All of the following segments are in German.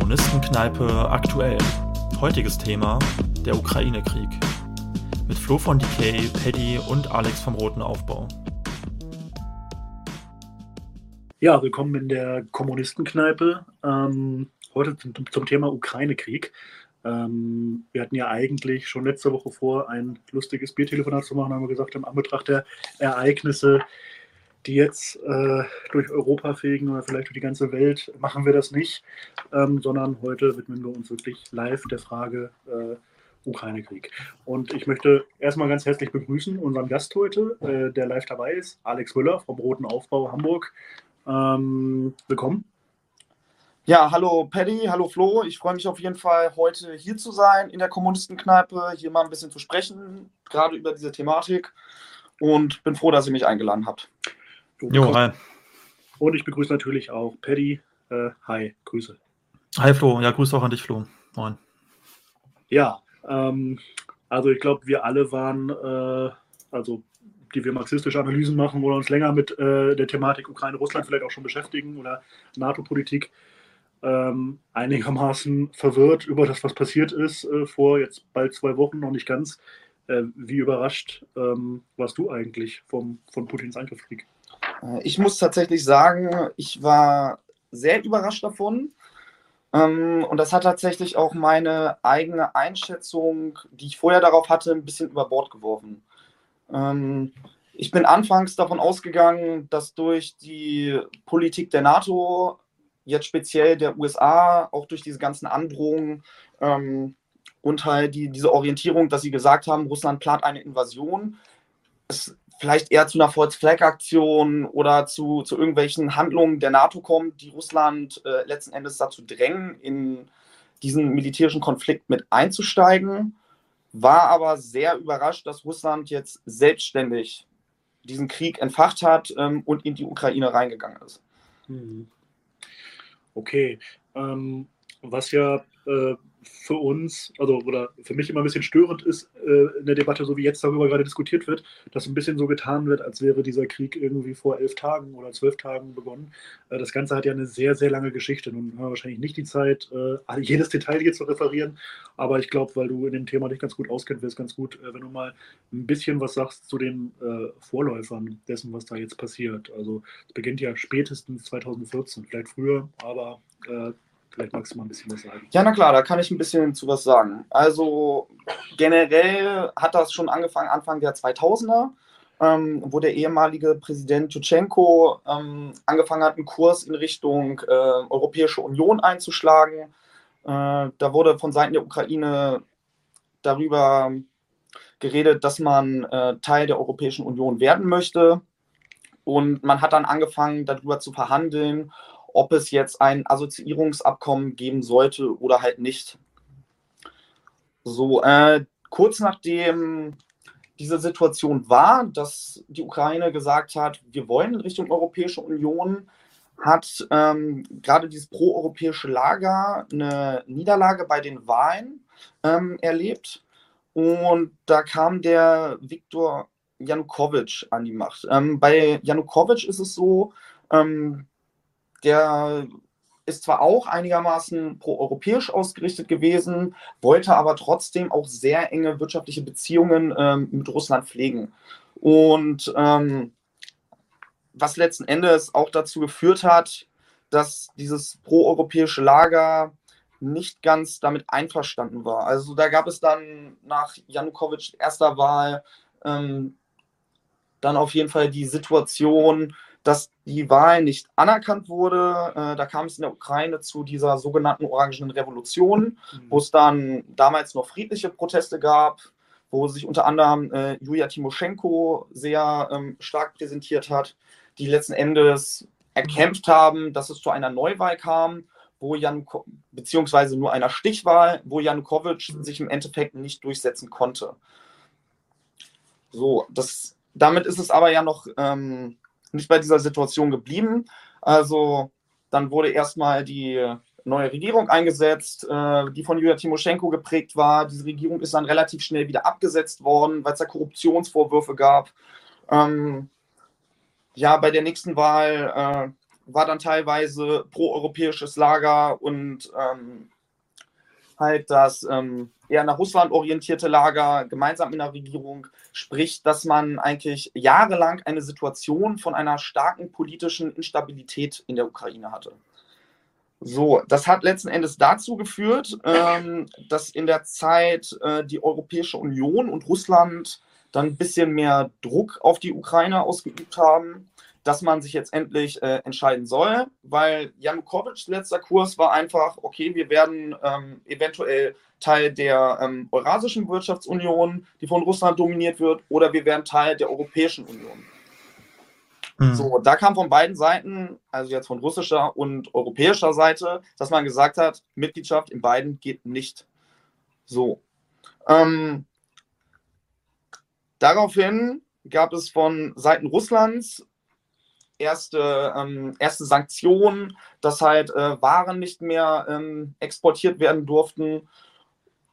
Kommunistenkneipe aktuell. Heutiges Thema: der Ukraine-Krieg. Mit Flo von Decay, Paddy und Alex vom Roten Aufbau. Ja, willkommen in der Kommunistenkneipe. Ähm, heute zum, zum Thema Ukraine-Krieg. Ähm, wir hatten ja eigentlich schon letzte Woche vor, ein lustiges Biertelefonat zu machen, haben wir gesagt, im Anbetracht der Ereignisse, die jetzt äh, durch Europa fegen oder vielleicht durch die ganze Welt, machen wir das nicht, ähm, sondern heute widmen wir uns wirklich live der Frage äh, Ukraine-Krieg. Und ich möchte erstmal ganz herzlich begrüßen unseren Gast heute, äh, der live dabei ist, Alex Müller vom Roten Aufbau Hamburg. Ähm, willkommen. Ja, hallo Paddy, hallo Flo. Ich freue mich auf jeden Fall, heute hier zu sein in der Kommunistenkneipe, hier mal ein bisschen zu sprechen, gerade über diese Thematik. Und bin froh, dass ihr mich eingeladen habt. Jo, hi. Und ich begrüße natürlich auch Paddy. Äh, hi, Grüße. Hi Flo, ja, Grüße auch an dich, Flo. Moin. Ja, ähm, also ich glaube, wir alle waren, äh, also die wir marxistische Analysen machen oder uns länger mit äh, der Thematik Ukraine-Russland vielleicht auch schon beschäftigen oder NATO-Politik, ähm, einigermaßen verwirrt über das, was passiert ist äh, vor jetzt bald zwei Wochen, noch nicht ganz. Äh, wie überrascht ähm, warst du eigentlich vom, von Putins Angriffskrieg? Äh, ich muss tatsächlich sagen, ich war sehr überrascht davon. Ähm, und das hat tatsächlich auch meine eigene Einschätzung, die ich vorher darauf hatte, ein bisschen über Bord geworfen. Ähm, ich bin anfangs davon ausgegangen, dass durch die Politik der NATO, jetzt speziell der USA, auch durch diese ganzen Androhungen ähm, und halt die, diese Orientierung, dass sie gesagt haben, Russland plant eine Invasion, es vielleicht eher zu einer False-Flag-Aktion oder zu, zu irgendwelchen Handlungen der NATO kommt, die Russland äh, letzten Endes dazu drängen, in diesen militärischen Konflikt mit einzusteigen. War aber sehr überrascht, dass Russland jetzt selbstständig diesen Krieg entfacht hat ähm, und in die Ukraine reingegangen ist. Hm. Okay. Ähm, was ja äh, für uns, also oder für mich immer ein bisschen störend ist äh, in der Debatte, so wie jetzt darüber gerade diskutiert wird, dass ein bisschen so getan wird, als wäre dieser Krieg irgendwie vor elf Tagen oder zwölf Tagen begonnen. Äh, das Ganze hat ja eine sehr, sehr lange Geschichte. Nun haben wir wahrscheinlich nicht die Zeit, äh, jedes Detail hier zu referieren, aber ich glaube, weil du in dem Thema dich ganz gut auskennst, wäre es ganz gut, äh, wenn du mal ein bisschen was sagst zu den äh, Vorläufern dessen, was da jetzt passiert. Also es beginnt ja spätestens 2014, vielleicht früher, aber Vielleicht magst du mal ein bisschen was sagen. Ja, na klar, da kann ich ein bisschen zu was sagen. Also generell hat das schon angefangen Anfang der 2000er, ähm, wo der ehemalige Präsident Jutschenko ähm, angefangen hat, einen Kurs in Richtung äh, Europäische Union einzuschlagen. Äh, da wurde von Seiten der Ukraine darüber geredet, dass man äh, Teil der Europäischen Union werden möchte. Und man hat dann angefangen, darüber zu verhandeln, ob es jetzt ein Assoziierungsabkommen geben sollte oder halt nicht. So, äh, kurz nachdem diese Situation war, dass die Ukraine gesagt hat, wir wollen in Richtung Europäische Union, hat ähm, gerade dieses proeuropäische Lager eine Niederlage bei den Wahlen ähm, erlebt. Und da kam der Viktor Janukowitsch an die Macht. Ähm, bei Janukowitsch ist es so, ähm, der ist zwar auch einigermaßen proeuropäisch ausgerichtet gewesen, wollte aber trotzdem auch sehr enge wirtschaftliche Beziehungen ähm, mit Russland pflegen. Und ähm, was letzten Endes auch dazu geführt hat, dass dieses proeuropäische Lager nicht ganz damit einverstanden war. Also da gab es dann nach Janukowitsch erster Wahl ähm, dann auf jeden Fall die Situation, dass die Wahl nicht anerkannt wurde. Äh, da kam es in der Ukraine zu dieser sogenannten Orangenen Revolution, mhm. wo es dann damals noch friedliche Proteste gab, wo sich unter anderem äh, Julia Timoschenko sehr ähm, stark präsentiert hat, die letzten Endes erkämpft haben, dass es zu einer Neuwahl kam, wo Jan beziehungsweise nur einer Stichwahl, wo Janukowitsch mhm. sich im Endeffekt nicht durchsetzen konnte. So, das, damit ist es aber ja noch ähm, nicht bei dieser Situation geblieben. Also dann wurde erstmal die neue Regierung eingesetzt, äh, die von Julia Timoschenko geprägt war. Diese Regierung ist dann relativ schnell wieder abgesetzt worden, weil es da Korruptionsvorwürfe gab. Ähm, ja, bei der nächsten Wahl äh, war dann teilweise proeuropäisches Lager und ähm, halt das ähm, eher nach Russland orientierte Lager gemeinsam in der Regierung, sprich, dass man eigentlich jahrelang eine Situation von einer starken politischen Instabilität in der Ukraine hatte. So, das hat letzten Endes dazu geführt, ähm, dass in der Zeit äh, die Europäische Union und Russland dann ein bisschen mehr Druck auf die Ukraine ausgeübt haben, dass man sich jetzt endlich äh, entscheiden soll, weil Janukowitschs letzter Kurs war einfach, okay, wir werden ähm, eventuell Teil der ähm, Eurasischen Wirtschaftsunion, die von Russland dominiert wird, oder wir werden Teil der Europäischen Union. Mhm. So, da kam von beiden Seiten, also jetzt von russischer und europäischer Seite, dass man gesagt hat, Mitgliedschaft in beiden geht nicht. So. Ähm, daraufhin gab es von Seiten Russlands erste, ähm, erste Sanktionen, dass halt äh, Waren nicht mehr ähm, exportiert werden durften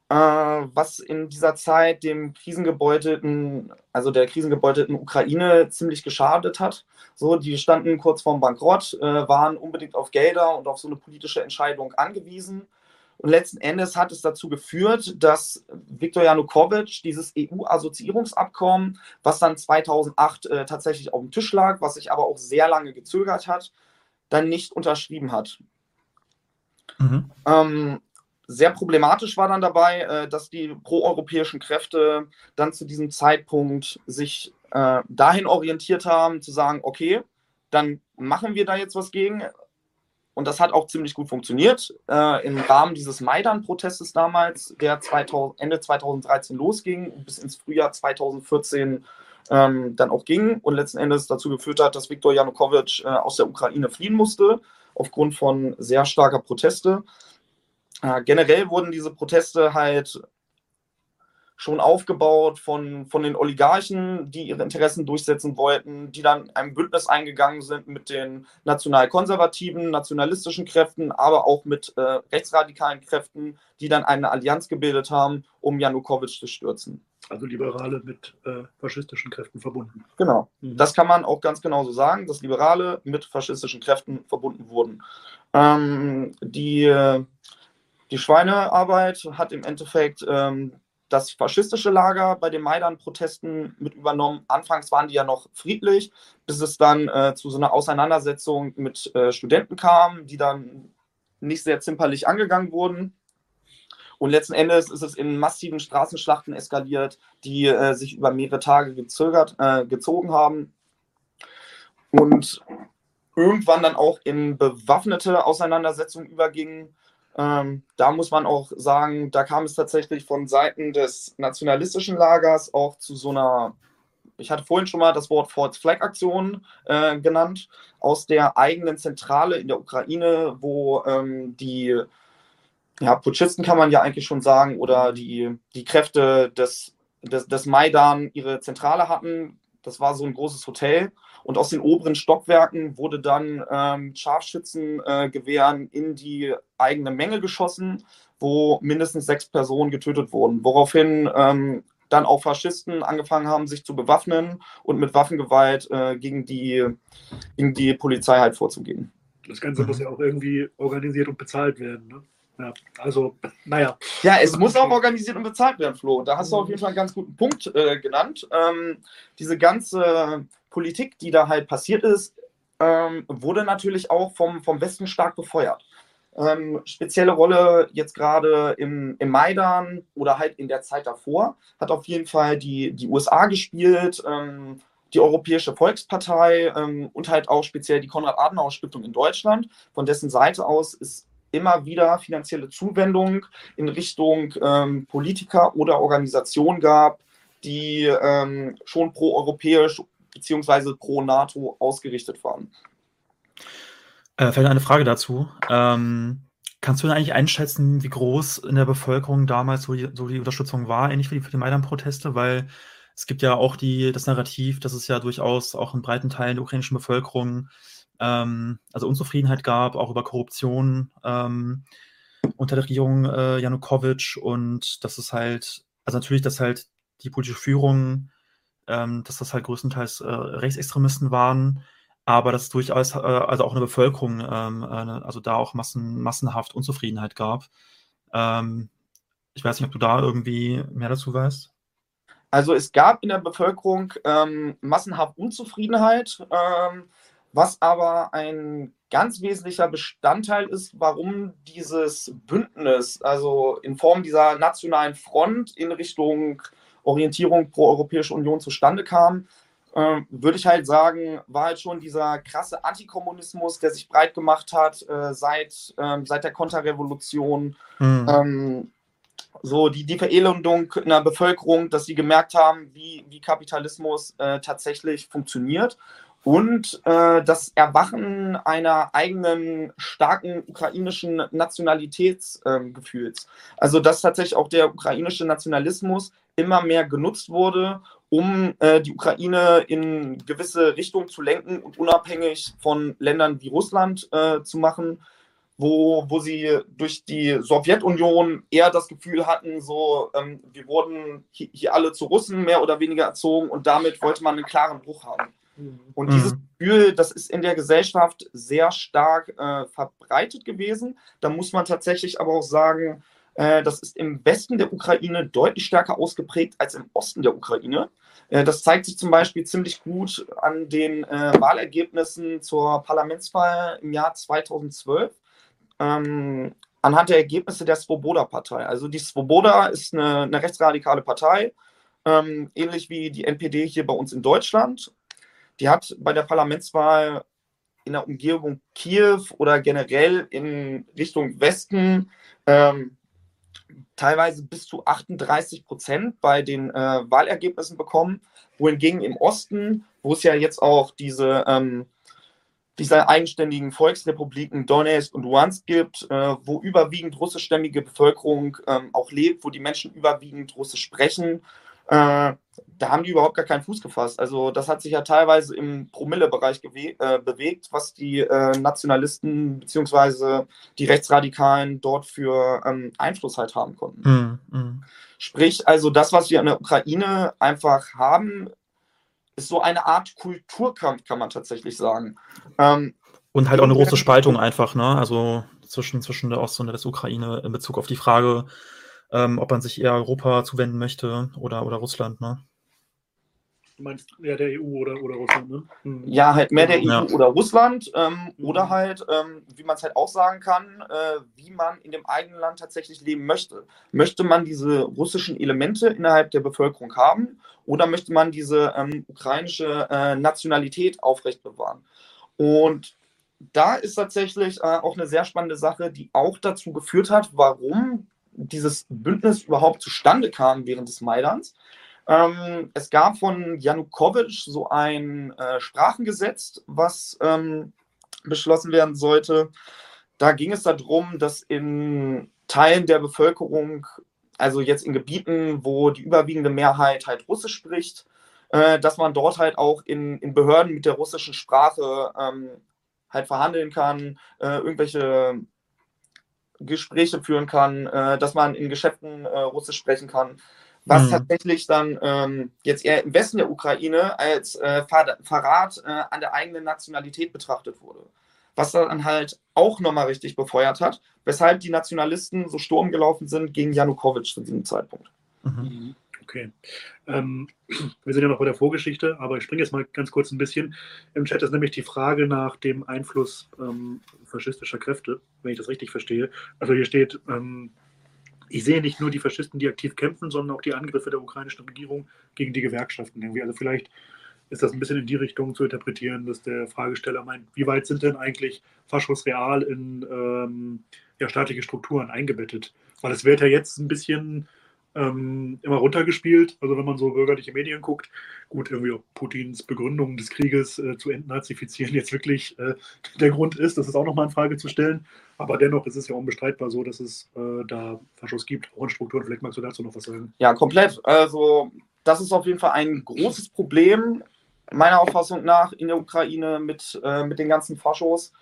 äh, was in dieser Zeit dem krisengebeutelten, also der krisengebeutelten Ukraine ziemlich geschadet hat. So, die standen kurz vorm Bankrott, äh, waren unbedingt auf Gelder und auf so eine politische Entscheidung angewiesen. Und letzten Endes hat es dazu geführt, dass Viktor Janukowitsch dieses EU-Assoziierungsabkommen, was dann 2008 äh, tatsächlich auf dem Tisch lag, was sich aber auch sehr lange gezögert hat, dann nicht unterschrieben hat. Mhm. Ähm, sehr problematisch war dann dabei, äh, dass die proeuropäischen Kräfte dann zu diesem Zeitpunkt sich äh, dahin orientiert haben, zu sagen, okay, dann machen wir da jetzt was gegen. Und das hat auch ziemlich gut funktioniert. Äh, Im Rahmen dieses Maidan-Protestes damals, der 2000, Ende 2013 losging, bis ins Frühjahr 2014 ähm, dann auch ging und letzten Endes dazu geführt hat, dass Viktor Janukowitsch äh, aus der Ukraine fliehen musste, aufgrund von sehr starker Proteste. Äh, generell wurden diese Proteste halt schon aufgebaut von, von den Oligarchen, die ihre Interessen durchsetzen wollten, die dann ein Bündnis eingegangen sind mit den nationalkonservativen, nationalistischen Kräften, aber auch mit äh, rechtsradikalen Kräften, die dann eine Allianz gebildet haben, um Janukowitsch zu stürzen. Also Liberale mit äh, faschistischen Kräften verbunden. Genau, mhm. das kann man auch ganz genau so sagen, dass Liberale mit faschistischen Kräften verbunden wurden. Ähm, die die Schweinearbeit hat im Endeffekt ähm, das faschistische Lager bei den Maidan-Protesten mit übernommen. Anfangs waren die ja noch friedlich, bis es dann äh, zu so einer Auseinandersetzung mit äh, Studenten kam, die dann nicht sehr zimperlich angegangen wurden. Und letzten Endes ist es in massiven Straßenschlachten eskaliert, die äh, sich über mehrere Tage gezögert, äh, gezogen haben. Und irgendwann dann auch in bewaffnete Auseinandersetzungen übergingen. Ähm, da muss man auch sagen, da kam es tatsächlich von Seiten des nationalistischen Lagers auch zu so einer, ich hatte vorhin schon mal das Wort False Flag Aktion äh, genannt, aus der eigenen Zentrale in der Ukraine, wo ähm, die ja, Putschisten kann man ja eigentlich schon sagen, oder die, die Kräfte des, des, des Maidan ihre Zentrale hatten. Das war so ein großes Hotel und aus den oberen Stockwerken wurde dann ähm, Scharfschützengewehren äh, in die eigene Menge geschossen, wo mindestens sechs Personen getötet wurden. Woraufhin ähm, dann auch Faschisten angefangen haben, sich zu bewaffnen und mit Waffengewalt äh, gegen, die, gegen die Polizei halt vorzugehen. Das Ganze muss ja auch irgendwie organisiert und bezahlt werden. Ne? Ja, also, naja. Ja, es muss auch organisiert und bezahlt werden, Flo. Da hast du auf jeden Fall einen ganz guten Punkt äh, genannt. Ähm, diese ganze Politik, die da halt passiert ist, ähm, wurde natürlich auch vom, vom Westen stark befeuert. Ähm, spezielle Rolle jetzt gerade im, im Maidan oder halt in der Zeit davor hat auf jeden Fall die, die USA gespielt, ähm, die Europäische Volkspartei ähm, und halt auch speziell die Konrad-Adenauer-Stiftung in Deutschland. Von dessen Seite aus ist immer wieder finanzielle Zuwendung in Richtung ähm, Politiker oder Organisationen gab, die ähm, schon pro-europäisch beziehungsweise pro NATO ausgerichtet waren. Äh, vielleicht eine Frage dazu. Ähm, kannst du denn eigentlich einschätzen, wie groß in der Bevölkerung damals so die, so die Unterstützung war, ähnlich wie die, für die Maidan-Proteste? Weil es gibt ja auch die, das Narrativ, dass es ja durchaus auch in breiten Teilen der ukrainischen Bevölkerung ähm, also Unzufriedenheit gab, auch über Korruption ähm, unter der Regierung äh, Janukowitsch und dass es halt, also natürlich, dass halt die politische Führung ähm, dass das halt größtenteils äh, Rechtsextremisten waren. aber dass es durchaus äh, also auch eine Bevölkerung, ähm, eine, also da auch massen, massenhaft Unzufriedenheit gab. Ähm, ich weiß nicht, ob du da irgendwie mehr dazu weißt. Also es gab in der Bevölkerung ähm, massenhaft Unzufriedenheit, was aber ein ganz wesentlicher Bestandteil ist, warum dieses Bündnis, also in Form dieser nationalen Front in Richtung Orientierung pro Europäische Union zustande kam, äh, würde ich halt sagen, war halt schon dieser krasse Antikommunismus, der sich breit gemacht hat äh, seit, äh, seit der Konterrevolution. Mhm. Ähm, so die, die Verelendung in der Bevölkerung, dass sie gemerkt haben, wie, wie Kapitalismus äh, tatsächlich funktioniert und äh, das Erwachen einer eigenen starken ukrainischen Nationalitätsgefühls. Ähm, also dass tatsächlich auch der ukrainische Nationalismus immer mehr genutzt wurde, um äh, die Ukraine in gewisse Richtungen zu lenken und unabhängig von Ländern wie Russland äh, zu machen wo, wo sie durch die Sowjetunion eher das Gefühl hatten, so, ähm, wir wurden hier, hier, alle zu Russen mehr oder weniger erzogen und damit wollte man einen klaren Bruch haben. Mhm. Und dieses mhm. Gefühl, das ist in der Gesellschaft sehr stark äh, verbreitet gewesen. Da muss man tatsächlich aber auch sagen, äh, das ist im Westen der Ukraine deutlich stärker ausgeprägt als im Osten der Ukraine. Äh, das zeigt sich zum Beispiel ziemlich gut an den äh, Wahlergebnissen zur Parlamentswahl im Jahr 2012 ähm, anhand der Ergebnisse der Svoboda-Partei. Also die Svoboda ist eine, eine rechtsradikale Partei, ähm, ähnlich wie die NPD hier bei uns in Deutschland. Die hat bei der Parlamentswahl in der Umgebung Kiew oder generell in Richtung Westen ähm, teilweise bis zu 38 Prozent bei den äh, Wahlergebnissen bekommen, wohingegen im Osten, wo es ja jetzt auch diese ähm, dieser eigenständigen Volksrepubliken Donetsk und Luhansk gibt, äh, wo überwiegend russischstämmige Bevölkerung ähm, auch lebt, wo die Menschen überwiegend Russisch sprechen, äh, da haben die überhaupt gar keinen Fuß gefasst. Also das hat sich ja teilweise im Promille-Bereich äh, bewegt, was die äh, Nationalisten bzw. die Rechtsradikalen dort für ähm, Einfluss halt haben konnten. Mm, mm. Sprich, also das, was wir in der Ukraine einfach haben, ist so eine Art Kulturkampf, kann man tatsächlich sagen. Ähm, und halt auch eine große Spaltung einfach, ne? Also zwischen, zwischen der Ost- und der Ukraine in Bezug auf die Frage, ähm, ob man sich eher Europa zuwenden möchte oder, oder Russland, ne? Du meinst eher der EU oder, oder Russland, ne? Hm. Ja, halt mehr der ja. EU oder Russland. Ähm, mhm. Oder halt, ähm, wie man es halt auch sagen kann, äh, wie man in dem eigenen Land tatsächlich leben möchte. Möchte man diese russischen Elemente innerhalb der Bevölkerung haben oder möchte man diese ähm, ukrainische äh, Nationalität aufrecht bewahren? Und da ist tatsächlich äh, auch eine sehr spannende Sache, die auch dazu geführt hat, warum dieses Bündnis überhaupt zustande kam während des Maidans. Ähm, es gab von Janukowitsch so ein äh, Sprachengesetz, was ähm, beschlossen werden sollte. Da ging es darum, dass in Teilen der Bevölkerung, also jetzt in Gebieten, wo die überwiegende Mehrheit halt Russisch spricht, äh, dass man dort halt auch in, in Behörden mit der russischen Sprache ähm, halt verhandeln kann, äh, irgendwelche Gespräche führen kann, äh, dass man in Geschäften äh, Russisch sprechen kann was mhm. tatsächlich dann ähm, jetzt eher im Westen der Ukraine als äh, Verrat äh, an der eigenen Nationalität betrachtet wurde. Was dann halt auch nochmal richtig befeuert hat, weshalb die Nationalisten so Sturm gelaufen sind gegen Janukowitsch zu diesem Zeitpunkt. Mhm. Okay. Ähm, wir sind ja noch bei der Vorgeschichte, aber ich springe jetzt mal ganz kurz ein bisschen. Im Chat ist nämlich die Frage nach dem Einfluss ähm, faschistischer Kräfte, wenn ich das richtig verstehe. Also hier steht, ähm, ich sehe nicht nur die Faschisten, die aktiv kämpfen, sondern auch die Angriffe der ukrainischen Regierung gegen die Gewerkschaften irgendwie. Also vielleicht ist das ein bisschen in die Richtung zu interpretieren, dass der Fragesteller meint, wie weit sind denn eigentlich Faschos real in ähm, ja, staatliche Strukturen eingebettet? Weil es wird ja jetzt ein bisschen ähm, immer runtergespielt. Also wenn man so bürgerliche Medien guckt, gut, irgendwie ob Putins Begründung des Krieges äh, zu entnazifizieren jetzt wirklich äh, der Grund ist, das ist auch nochmal in Frage zu stellen. Aber dennoch ist es ja unbestreitbar so, dass es äh, da Faschos gibt, auch in Strukturen. Vielleicht magst du dazu noch was sagen. Ja, komplett. Also das ist auf jeden Fall ein großes Problem, meiner Auffassung nach, in der Ukraine mit, äh, mit den ganzen Faschos.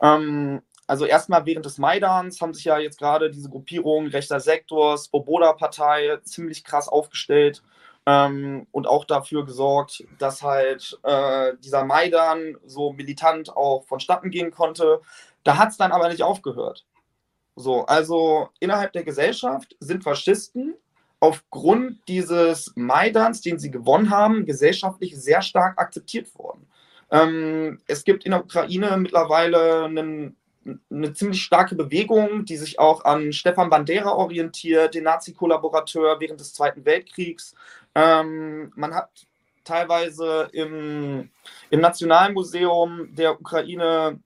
Ähm, also erstmal während des Maidans haben sich ja jetzt gerade diese Gruppierung rechter Sektor, Svoboda-Partei ziemlich krass aufgestellt ähm, und auch dafür gesorgt, dass halt äh, dieser Maidan so militant auch vonstatten gehen konnte. Da hat es dann aber nicht aufgehört. So, also innerhalb der Gesellschaft sind Faschisten aufgrund dieses Maidans, den sie gewonnen haben, gesellschaftlich sehr stark akzeptiert worden. Ähm, es gibt in der Ukraine mittlerweile einen, eine ziemlich starke Bewegung, die sich auch an Stefan Bandera orientiert, den Nazi-Kollaborateur während des Zweiten Weltkriegs. Ähm, man hat teilweise im, im Nationalmuseum der Ukraine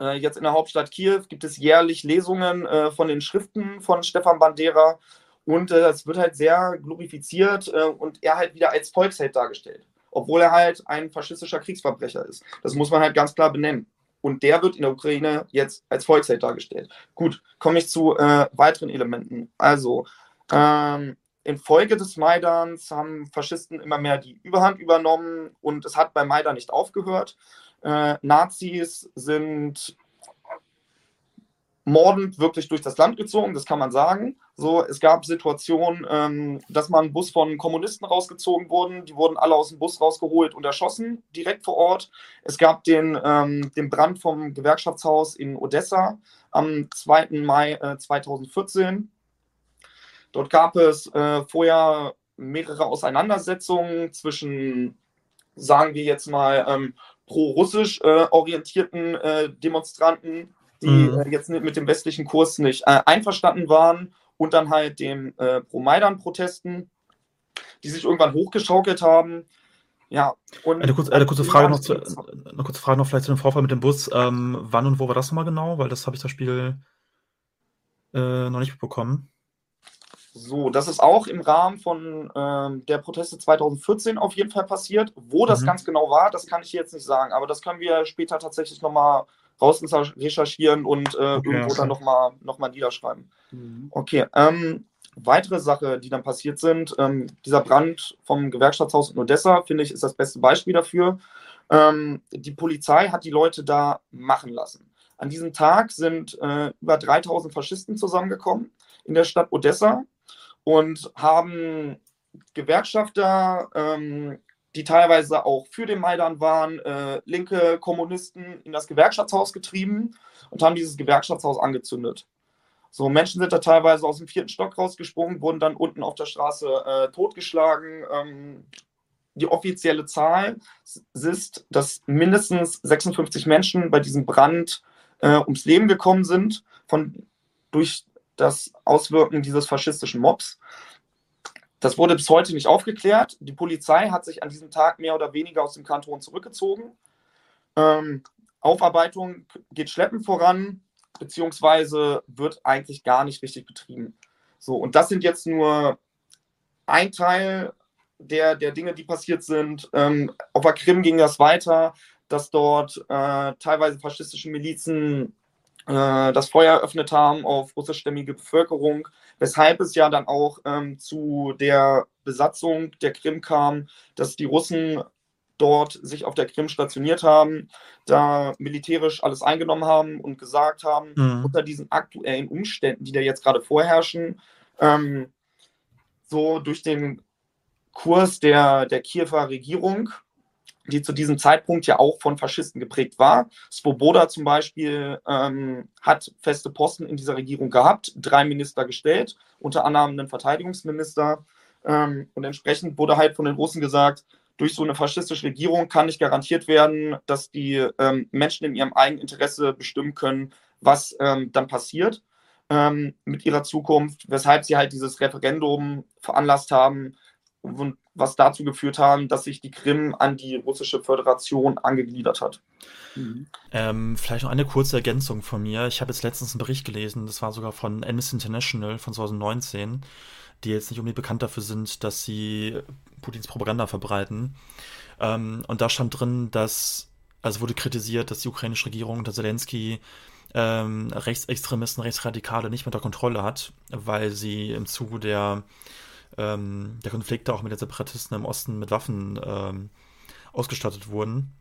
äh, jetzt in der Hauptstadt Kiew gibt es jährlich Lesungen äh, von den Schriften von Stefan Bandera und äh, es wird halt sehr glorifiziert äh, und er halt wieder als Volksheld dargestellt, obwohl er halt ein faschistischer Kriegsverbrecher ist. Das muss man halt ganz klar benennen. Und der wird in der Ukraine jetzt als Volksheld dargestellt. Gut, komme ich zu äh, weiteren Elementen. Also, ähm, infolge des Maidans haben Faschisten immer mehr die Überhand übernommen und es hat bei Maidan nicht aufgehört. Äh, Nazis sind mordend wirklich durch das Land gezogen, das kann man sagen. So, es gab Situationen, ähm, dass man Bus von Kommunisten rausgezogen wurden, die wurden alle aus dem Bus rausgeholt und erschossen, direkt vor Ort. Es gab den, ähm, den Brand vom Gewerkschaftshaus in Odessa am 2. Mai äh, 2014. Dort gab es äh, vorher mehrere Auseinandersetzungen zwischen, sagen wir jetzt mal, ähm, pro-russisch äh, orientierten äh, Demonstranten die mhm. äh, jetzt mit dem westlichen Kurs nicht äh, einverstanden waren und dann halt den äh, Pro-Maidan-Protesten, die sich irgendwann hochgeschaukelt haben. Ja, und eine, kurz, eine kurze Frage noch zu, eine kurze Frage noch vielleicht zu dem Vorfall mit dem Bus. Ähm, wann und wo war das nochmal genau? Weil das habe ich das Spiel äh, noch nicht bekommen. So, das ist auch im Rahmen von ähm, der Proteste 2014 auf jeden Fall passiert. Wo das mhm. ganz genau war, das kann ich jetzt nicht sagen, aber das können wir später tatsächlich nochmal raus recherchieren und äh, okay, irgendwo okay. dann nochmal noch mal niederschreiben. Mhm. Okay, ähm, weitere Sache, die dann passiert sind, ähm, dieser Brand vom Gewerkschaftshaus in Odessa, finde ich, ist das beste Beispiel dafür. Ähm, die Polizei hat die Leute da machen lassen. An diesem Tag sind äh, über 3000 Faschisten zusammengekommen in der Stadt Odessa und haben Gewerkschafter, ähm, die teilweise auch für den Maidan waren, äh, linke Kommunisten in das Gewerkschaftshaus getrieben und haben dieses Gewerkschaftshaus angezündet. So, Menschen sind da teilweise aus dem vierten Stock rausgesprungen, wurden dann unten auf der Straße äh, totgeschlagen. Ähm, die offizielle Zahl ist, dass mindestens 56 Menschen bei diesem Brand äh, ums Leben gekommen sind, von, durch das Auswirken dieses faschistischen Mobs. Das wurde bis heute nicht aufgeklärt. Die Polizei hat sich an diesem Tag mehr oder weniger aus dem Kanton zurückgezogen. Ähm, Aufarbeitung geht schleppend voran, beziehungsweise wird eigentlich gar nicht richtig betrieben. So, und das sind jetzt nur ein Teil der, der Dinge, die passiert sind. Ähm, auf der Krim ging das weiter, dass dort äh, teilweise faschistische Milizen äh, das Feuer eröffnet haben auf russischstämmige Bevölkerung, weshalb es ja dann auch ähm, zu der Besatzung der Krim kam, dass die Russen dort sich auf der Krim stationiert haben, da militärisch alles eingenommen haben und gesagt haben, mhm. unter diesen aktuellen Umständen, die da jetzt gerade vorherrschen, ähm, so durch den Kurs der, der Kiewer Regierung die zu diesem Zeitpunkt ja auch von Faschisten geprägt war. Svoboda zum Beispiel ähm, hat feste Posten in dieser Regierung gehabt, drei Minister gestellt, unter anderem einen Verteidigungsminister. Ähm, und entsprechend wurde halt von den Russen gesagt, durch so eine faschistische Regierung kann nicht garantiert werden, dass die ähm, Menschen in ihrem eigenen Interesse bestimmen können, was ähm, dann passiert ähm, mit ihrer Zukunft, weshalb sie halt dieses Referendum veranlasst haben, und was dazu geführt haben, dass sich die Krim an die russische Föderation angegliedert hat. Mhm. Ähm, vielleicht noch eine kurze Ergänzung von mir. Ich habe jetzt letztens einen Bericht gelesen, das war sogar von Amnesty International von 2019, die jetzt nicht unbedingt bekannt dafür sind, dass sie Putins Propaganda verbreiten. Ähm, und da stand drin, dass, also wurde kritisiert, dass die ukrainische Regierung unter Zelensky ähm, Rechtsextremisten, Rechtsradikale nicht mehr unter Kontrolle hat, weil sie im Zuge der ähm, der Konflikte auch mit den Separatisten im Osten mit Waffen ähm, ausgestattet wurden.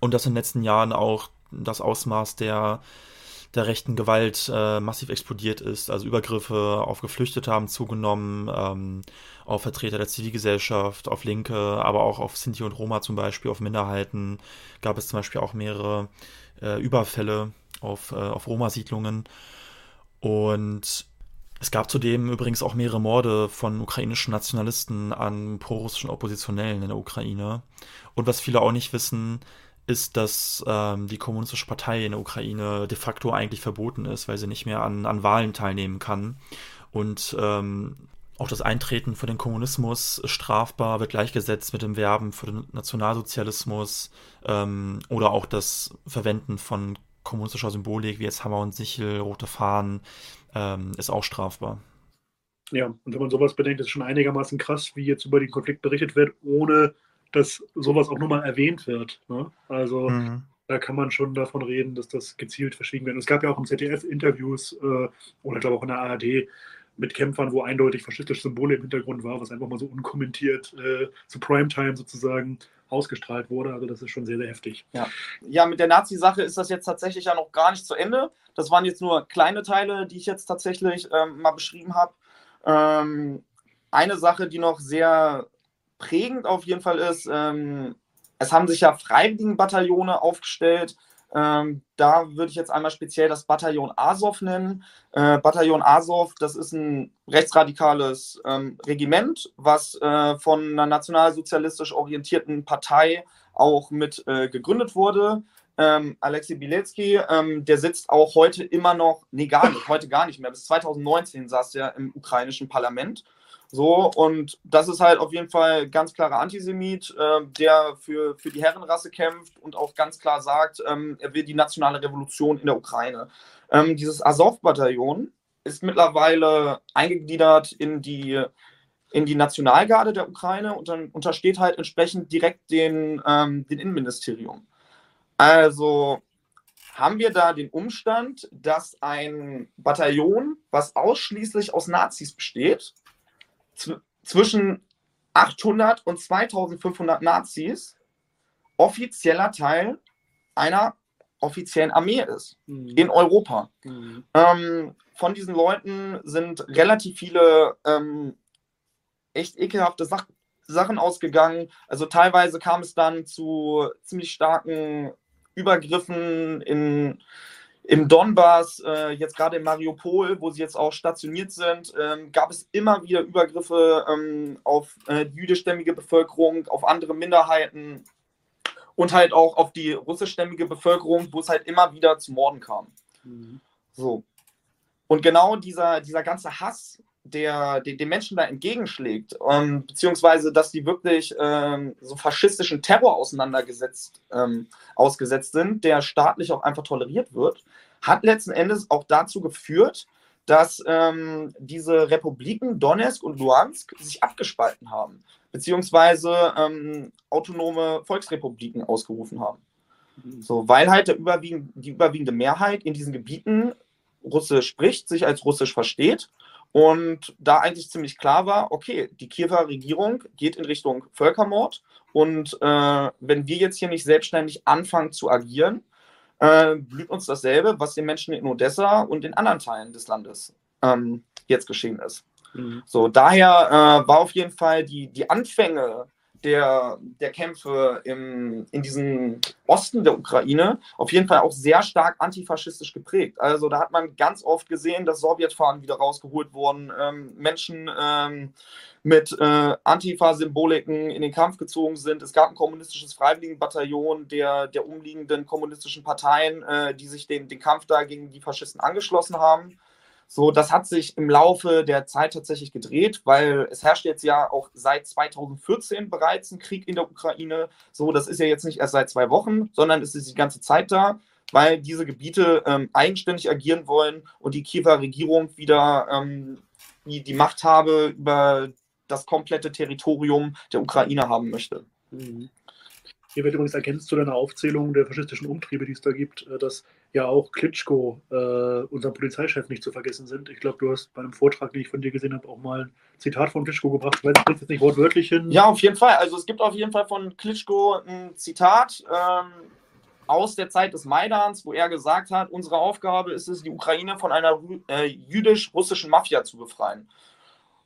Und dass in den letzten Jahren auch das Ausmaß der der rechten Gewalt äh, massiv explodiert ist. Also Übergriffe auf Geflüchtete haben zugenommen, ähm, auf Vertreter der Zivilgesellschaft, auf Linke, aber auch auf Sinti und Roma zum Beispiel, auf Minderheiten gab es zum Beispiel auch mehrere äh, Überfälle auf, äh, auf Roma-Siedlungen. Und es gab zudem übrigens auch mehrere Morde von ukrainischen Nationalisten an prorussischen Oppositionellen in der Ukraine. Und was viele auch nicht wissen, ist, dass ähm, die Kommunistische Partei in der Ukraine de facto eigentlich verboten ist, weil sie nicht mehr an, an Wahlen teilnehmen kann. Und ähm, auch das Eintreten für den Kommunismus ist strafbar, wird gleichgesetzt mit dem Werben für den Nationalsozialismus ähm, oder auch das Verwenden von kommunistischer Symbolik wie jetzt Hammer und Sichel, rote Fahnen, ähm, ist auch strafbar. Ja, und wenn man sowas bedenkt, ist es schon einigermaßen krass, wie jetzt über den Konflikt berichtet wird, ohne dass sowas auch nur mal erwähnt wird. Ne? Also mhm. da kann man schon davon reden, dass das gezielt verschwiegen wird. Und es gab ja auch im ZDF Interviews äh, oder ich glaube auch in der ARD mit Kämpfern, wo eindeutig faschistische Symbole im Hintergrund war, was einfach mal so unkommentiert äh, zu Primetime sozusagen ausgestrahlt wurde. Also das ist schon sehr, sehr heftig. Ja, ja mit der Nazi-Sache ist das jetzt tatsächlich ja noch gar nicht zu Ende. Das waren jetzt nur kleine Teile, die ich jetzt tatsächlich ähm, mal beschrieben habe. Ähm, eine Sache, die noch sehr prägend auf jeden Fall ist, ähm, es haben sich ja Freiwilligenbataillone aufgestellt. Ähm, da würde ich jetzt einmal speziell das Bataillon Azov nennen. Äh, Bataillon Azov, das ist ein rechtsradikales ähm, Regiment, was äh, von einer nationalsozialistisch orientierten Partei auch mit äh, gegründet wurde. Ähm, Alexei Bilecki, ähm, der sitzt auch heute immer noch, nee, gar nicht, heute gar nicht mehr. Bis 2019 saß er im ukrainischen Parlament. So, und das ist halt auf jeden Fall ganz klarer Antisemit, äh, der für, für die Herrenrasse kämpft und auch ganz klar sagt, ähm, er will die nationale Revolution in der Ukraine. Ähm, dieses Azov-Bataillon ist mittlerweile eingegliedert in die, in die Nationalgarde der Ukraine und dann untersteht halt entsprechend direkt den, ähm, den Innenministerium. Also haben wir da den Umstand, dass ein Bataillon, was ausschließlich aus Nazis besteht, zwischen 800 und 2500 Nazis offizieller Teil einer offiziellen Armee ist mhm. in Europa. Mhm. Ähm, von diesen Leuten sind relativ viele ähm, echt ekelhafte Sach Sachen ausgegangen. Also teilweise kam es dann zu ziemlich starken Übergriffen in im Donbass, äh, jetzt gerade in Mariupol, wo sie jetzt auch stationiert sind, ähm, gab es immer wieder Übergriffe ähm, auf äh, jüdischstämmige Bevölkerung, auf andere Minderheiten und halt auch auf die russischstämmige Bevölkerung, wo es halt immer wieder zu Morden kam. Mhm. So. Und genau dieser, dieser ganze Hass, der, der den Menschen da entgegenschlägt, ähm, beziehungsweise dass die wirklich ähm, so faschistischen Terror auseinandergesetzt, ähm, ausgesetzt sind, der staatlich auch einfach toleriert wird, hat letzten Endes auch dazu geführt, dass ähm, diese Republiken Donetsk und Luhansk sich abgespalten haben, beziehungsweise ähm, autonome Volksrepubliken ausgerufen haben. Mhm. So, weil halt überwiegend, die überwiegende Mehrheit in diesen Gebieten Russisch spricht, sich als Russisch versteht und da eigentlich ziemlich klar war, okay, die Kiewer Regierung geht in Richtung Völkermord. Und äh, wenn wir jetzt hier nicht selbstständig anfangen zu agieren, äh, blüht uns dasselbe, was den Menschen in Odessa und in anderen Teilen des Landes ähm, jetzt geschehen ist. Mhm. So, daher äh, war auf jeden Fall die, die Anfänge der, der Kämpfe im, in diesem Osten der Ukraine auf jeden Fall auch sehr stark antifaschistisch geprägt. Also da hat man ganz oft gesehen, dass Sowjetfahnen wieder rausgeholt wurden, ähm, Menschen ähm, mit äh, Antifa-Symboliken in den Kampf gezogen sind. Es gab ein kommunistisches Freiwilligenbataillon der, der umliegenden kommunistischen Parteien, äh, die sich den, den Kampf da gegen die Faschisten angeschlossen haben. So, das hat sich im Laufe der Zeit tatsächlich gedreht, weil es herrscht jetzt ja auch seit 2014 bereits ein Krieg in der Ukraine. So, das ist ja jetzt nicht erst seit zwei Wochen, sondern es ist die ganze Zeit da, weil diese Gebiete ähm, eigenständig agieren wollen und die Kiewer Regierung wieder ähm, die, die Machthabe über das komplette Territorium der Ukraine haben möchte. Mhm. Hier wird übrigens ergänzt zu deiner Aufzählung der faschistischen Umtriebe, die es da gibt, äh, dass ja auch Klitschko, äh, unser Polizeichef, nicht zu vergessen sind. Ich glaube, du hast bei einem Vortrag, den ich von dir gesehen habe, auch mal ein Zitat von Klitschko gebracht. Ich weiß jetzt nicht wortwörtlich hin. Ja, auf jeden Fall. Also es gibt auf jeden Fall von Klitschko ein Zitat. Ähm, aus der Zeit des Maidans, wo er gesagt hat, unsere Aufgabe ist es, die Ukraine von einer äh, jüdisch-russischen Mafia zu befreien.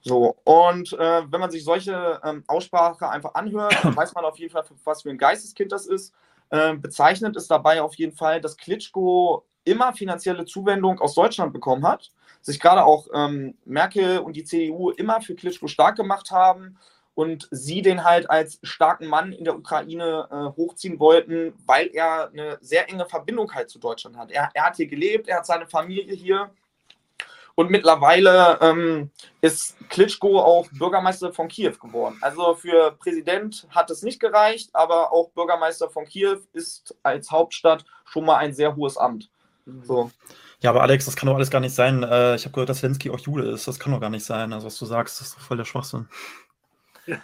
So, und äh, wenn man sich solche ähm, Aussprache einfach anhört, weiß man auf jeden Fall, was für ein Geisteskind das ist. Äh, bezeichnend ist dabei auf jeden Fall, dass Klitschko immer finanzielle Zuwendung aus Deutschland bekommen hat, sich gerade auch ähm, Merkel und die CDU immer für Klitschko stark gemacht haben und sie den halt als starken Mann in der Ukraine äh, hochziehen wollten, weil er eine sehr enge Verbindung halt zu Deutschland hat. Er, er hat hier gelebt, er hat seine Familie hier und mittlerweile ähm, ist Klitschko auch Bürgermeister von Kiew geworden. Also für Präsident hat es nicht gereicht, aber auch Bürgermeister von Kiew ist als Hauptstadt schon mal ein sehr hohes Amt. So. Ja, aber Alex, das kann doch alles gar nicht sein. Äh, ich habe gehört, dass Zelensky auch Jude ist. Das kann doch gar nicht sein. Also was du sagst, das ist doch voll der Schwachsinn.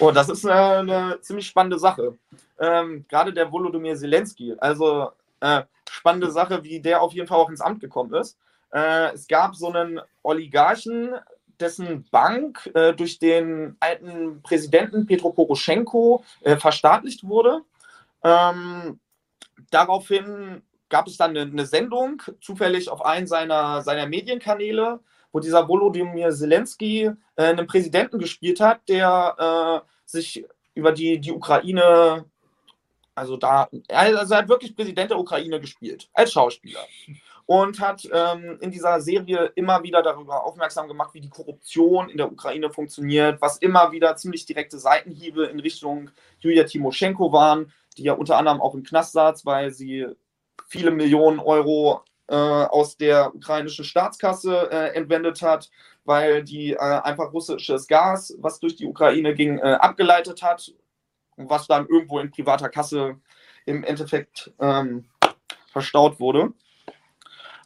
Oh, das ist eine, eine ziemlich spannende Sache. Ähm, Gerade der Volodymyr Zelensky. Also äh, spannende Sache, wie der auf jeden Fall auch ins Amt gekommen ist. Äh, es gab so einen Oligarchen, dessen Bank äh, durch den alten Präsidenten Petro Poroschenko äh, verstaatlicht wurde. Ähm, daraufhin gab es dann eine, eine, Sendung, zufällig auf einen seiner, seiner Medienkanäle, wo dieser Volodymyr Zelensky äh, einen Präsidenten gespielt hat, der äh, sich über die, die Ukraine, also da, also er hat wirklich Präsident der Ukraine gespielt, als Schauspieler und hat ähm, in dieser Serie immer wieder darüber aufmerksam gemacht, wie die Korruption in der Ukraine funktioniert, was immer wieder ziemlich direkte Seitenhiebe in Richtung Julia Timoschenko waren, die ja unter anderem auch im Knast saß, weil sie viele Millionen Euro äh, aus der ukrainischen Staatskasse äh, entwendet hat, weil die äh, einfach russisches Gas, was durch die Ukraine ging, äh, abgeleitet hat, was dann irgendwo in privater Kasse im Endeffekt ähm, verstaut wurde.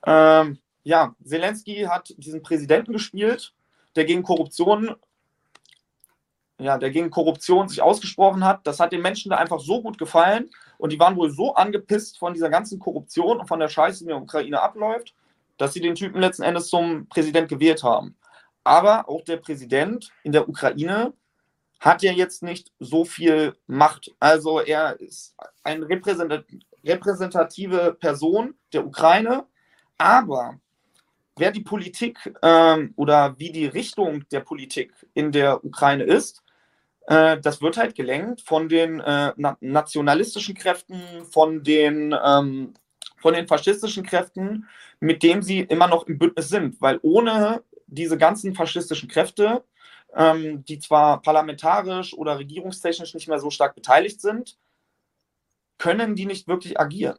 Ähm, ja, Zelensky hat diesen Präsidenten gespielt, der gegen Korruption, ja, der gegen Korruption sich ausgesprochen hat. Das hat den Menschen da einfach so gut gefallen und die waren wohl so angepisst von dieser ganzen Korruption und von der Scheiße, die in der Ukraine abläuft, dass sie den Typen letzten Endes zum Präsident gewählt haben. Aber auch der Präsident in der Ukraine hat ja jetzt nicht so viel Macht. Also er ist eine repräsentative Person der Ukraine, aber wer die Politik ähm, oder wie die Richtung der Politik in der Ukraine ist, äh, das wird halt gelenkt von den äh, na nationalistischen Kräften, von den, ähm, von den faschistischen Kräften, mit denen sie immer noch im Bündnis sind. Weil ohne diese ganzen faschistischen Kräfte, ähm, die zwar parlamentarisch oder regierungstechnisch nicht mehr so stark beteiligt sind, können die nicht wirklich agieren.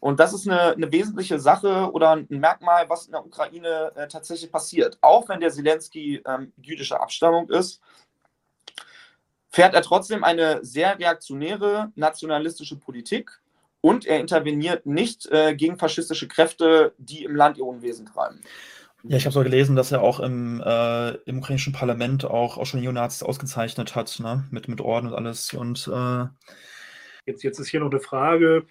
Und das ist eine, eine, wesentliche Sache oder ein Merkmal, was in der Ukraine äh, tatsächlich passiert. Auch wenn der Zelensky ähm, jüdischer Abstammung ist, fährt er trotzdem eine sehr reaktionäre nationalistische Politik und er interveniert nicht äh, gegen faschistische Kräfte, die im Land ihr Unwesen treiben. Ja, ich habe so gelesen, dass er auch im, äh, im ukrainischen Parlament auch, auch schon Neonazis ausgezeichnet hat, ne? mit, mit Orden und alles. Und äh jetzt, jetzt ist hier noch eine Frage.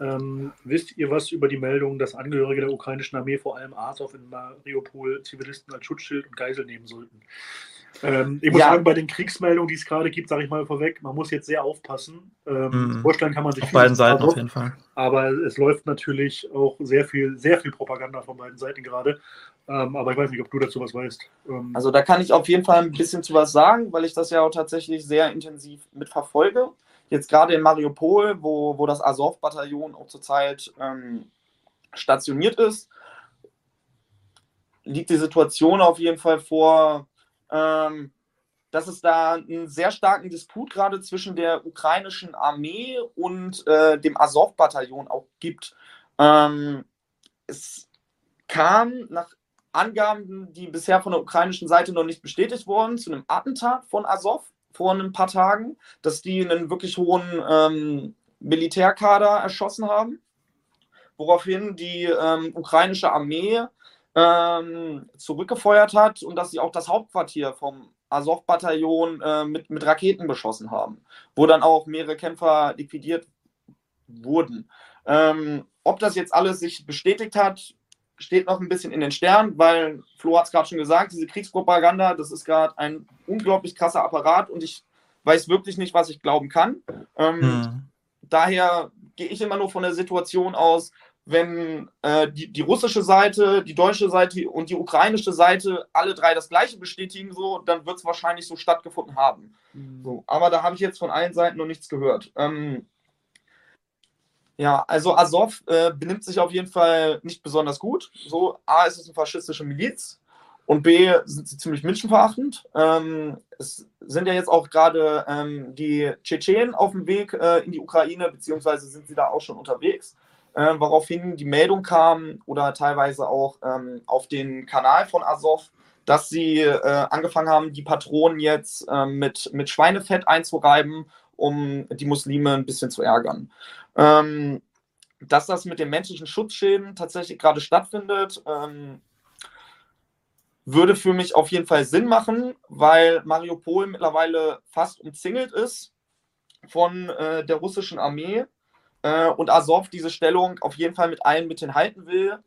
Ähm, wisst ihr was über die Meldung, dass Angehörige der ukrainischen Armee, vor allem Azov in Mariupol, Zivilisten als Schutzschild und Geisel nehmen sollten? Ähm, ich muss ja. sagen, bei den Kriegsmeldungen, die es gerade gibt, sage ich mal vorweg, man muss jetzt sehr aufpassen. Ähm, mhm. Vorstellen kann man sich auf beiden Seiten auf jeden Fall. Aber es läuft natürlich auch sehr viel, sehr viel Propaganda von beiden Seiten gerade. Ähm, aber ich weiß nicht, ob du dazu was weißt. Ähm, also da kann ich auf jeden Fall ein bisschen zu was sagen, weil ich das ja auch tatsächlich sehr intensiv mitverfolge jetzt gerade in Mariupol, wo, wo das Azov-Bataillon auch zurzeit ähm, stationiert ist, liegt die Situation auf jeden Fall vor, ähm, dass es da einen sehr starken Disput gerade zwischen der ukrainischen Armee und äh, dem Azov-Bataillon auch gibt. Ähm, es kam nach Angaben, die bisher von der ukrainischen Seite noch nicht bestätigt wurden, zu einem Attentat von Azov vor ein paar Tagen, dass die einen wirklich hohen ähm, Militärkader erschossen haben, woraufhin die ähm, ukrainische Armee ähm, zurückgefeuert hat und dass sie auch das Hauptquartier vom Azov-Bataillon äh, mit, mit Raketen beschossen haben, wo dann auch mehrere Kämpfer liquidiert wurden. Ähm, ob das jetzt alles sich bestätigt hat, steht noch ein bisschen in den Sternen, weil Flo hat es gerade schon gesagt, diese Kriegspropaganda, das ist gerade ein unglaublich krasser Apparat und ich weiß wirklich nicht, was ich glauben kann. Ähm, hm. daher gehe ich immer nur von der Situation aus, wenn äh, die, die russische Seite, die deutsche Seite und die ukrainische Seite alle drei das gleiche bestätigen, so, dann wird es wahrscheinlich so stattgefunden haben. Mhm. So, aber da habe ich jetzt von allen Seiten noch nichts gehört. Ähm, ja, also Azov äh, benimmt sich auf jeden Fall nicht besonders gut. So, A, ist es eine faschistische Miliz und B, sind sie ziemlich menschenverachtend. Ähm, es sind ja jetzt auch gerade ähm, die Tschetschenen auf dem Weg äh, in die Ukraine, beziehungsweise sind sie da auch schon unterwegs äh, woraufhin die Meldung kam oder teilweise auch ähm, auf den Kanal von Azov, dass sie äh, angefangen haben, die Patronen jetzt äh, mit, mit Schweinefett einzureiben, um die Muslime ein bisschen zu ärgern. Ähm, dass das mit den menschlichen Schutzschäden tatsächlich gerade stattfindet, ähm, würde für mich auf jeden Fall Sinn machen, weil Mariupol mittlerweile fast umzingelt ist von äh, der russischen Armee äh, und Azov diese Stellung auf jeden Fall mit allen Mitteln halten will.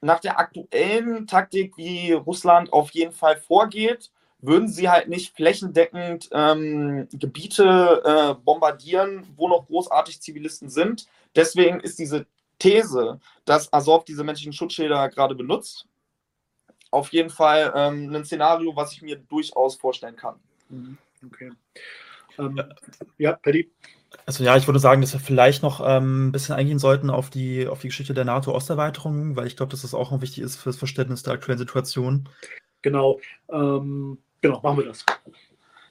Nach der aktuellen Taktik, wie Russland auf jeden Fall vorgeht, würden sie halt nicht flächendeckend ähm, Gebiete äh, bombardieren, wo noch großartig Zivilisten sind. Deswegen ist diese These, dass Azov diese menschlichen Schutzschilder gerade benutzt, auf jeden Fall ähm, ein Szenario, was ich mir durchaus vorstellen kann. Mhm. Okay. Ähm, ja, Paddy. Also ja, ich würde sagen, dass wir vielleicht noch ähm, ein bisschen eingehen sollten auf die, auf die Geschichte der NATO-Osterweiterung, weil ich glaube, dass das auch noch wichtig ist für das Verständnis der aktuellen Situation. Genau, ähm, genau, machen wir das.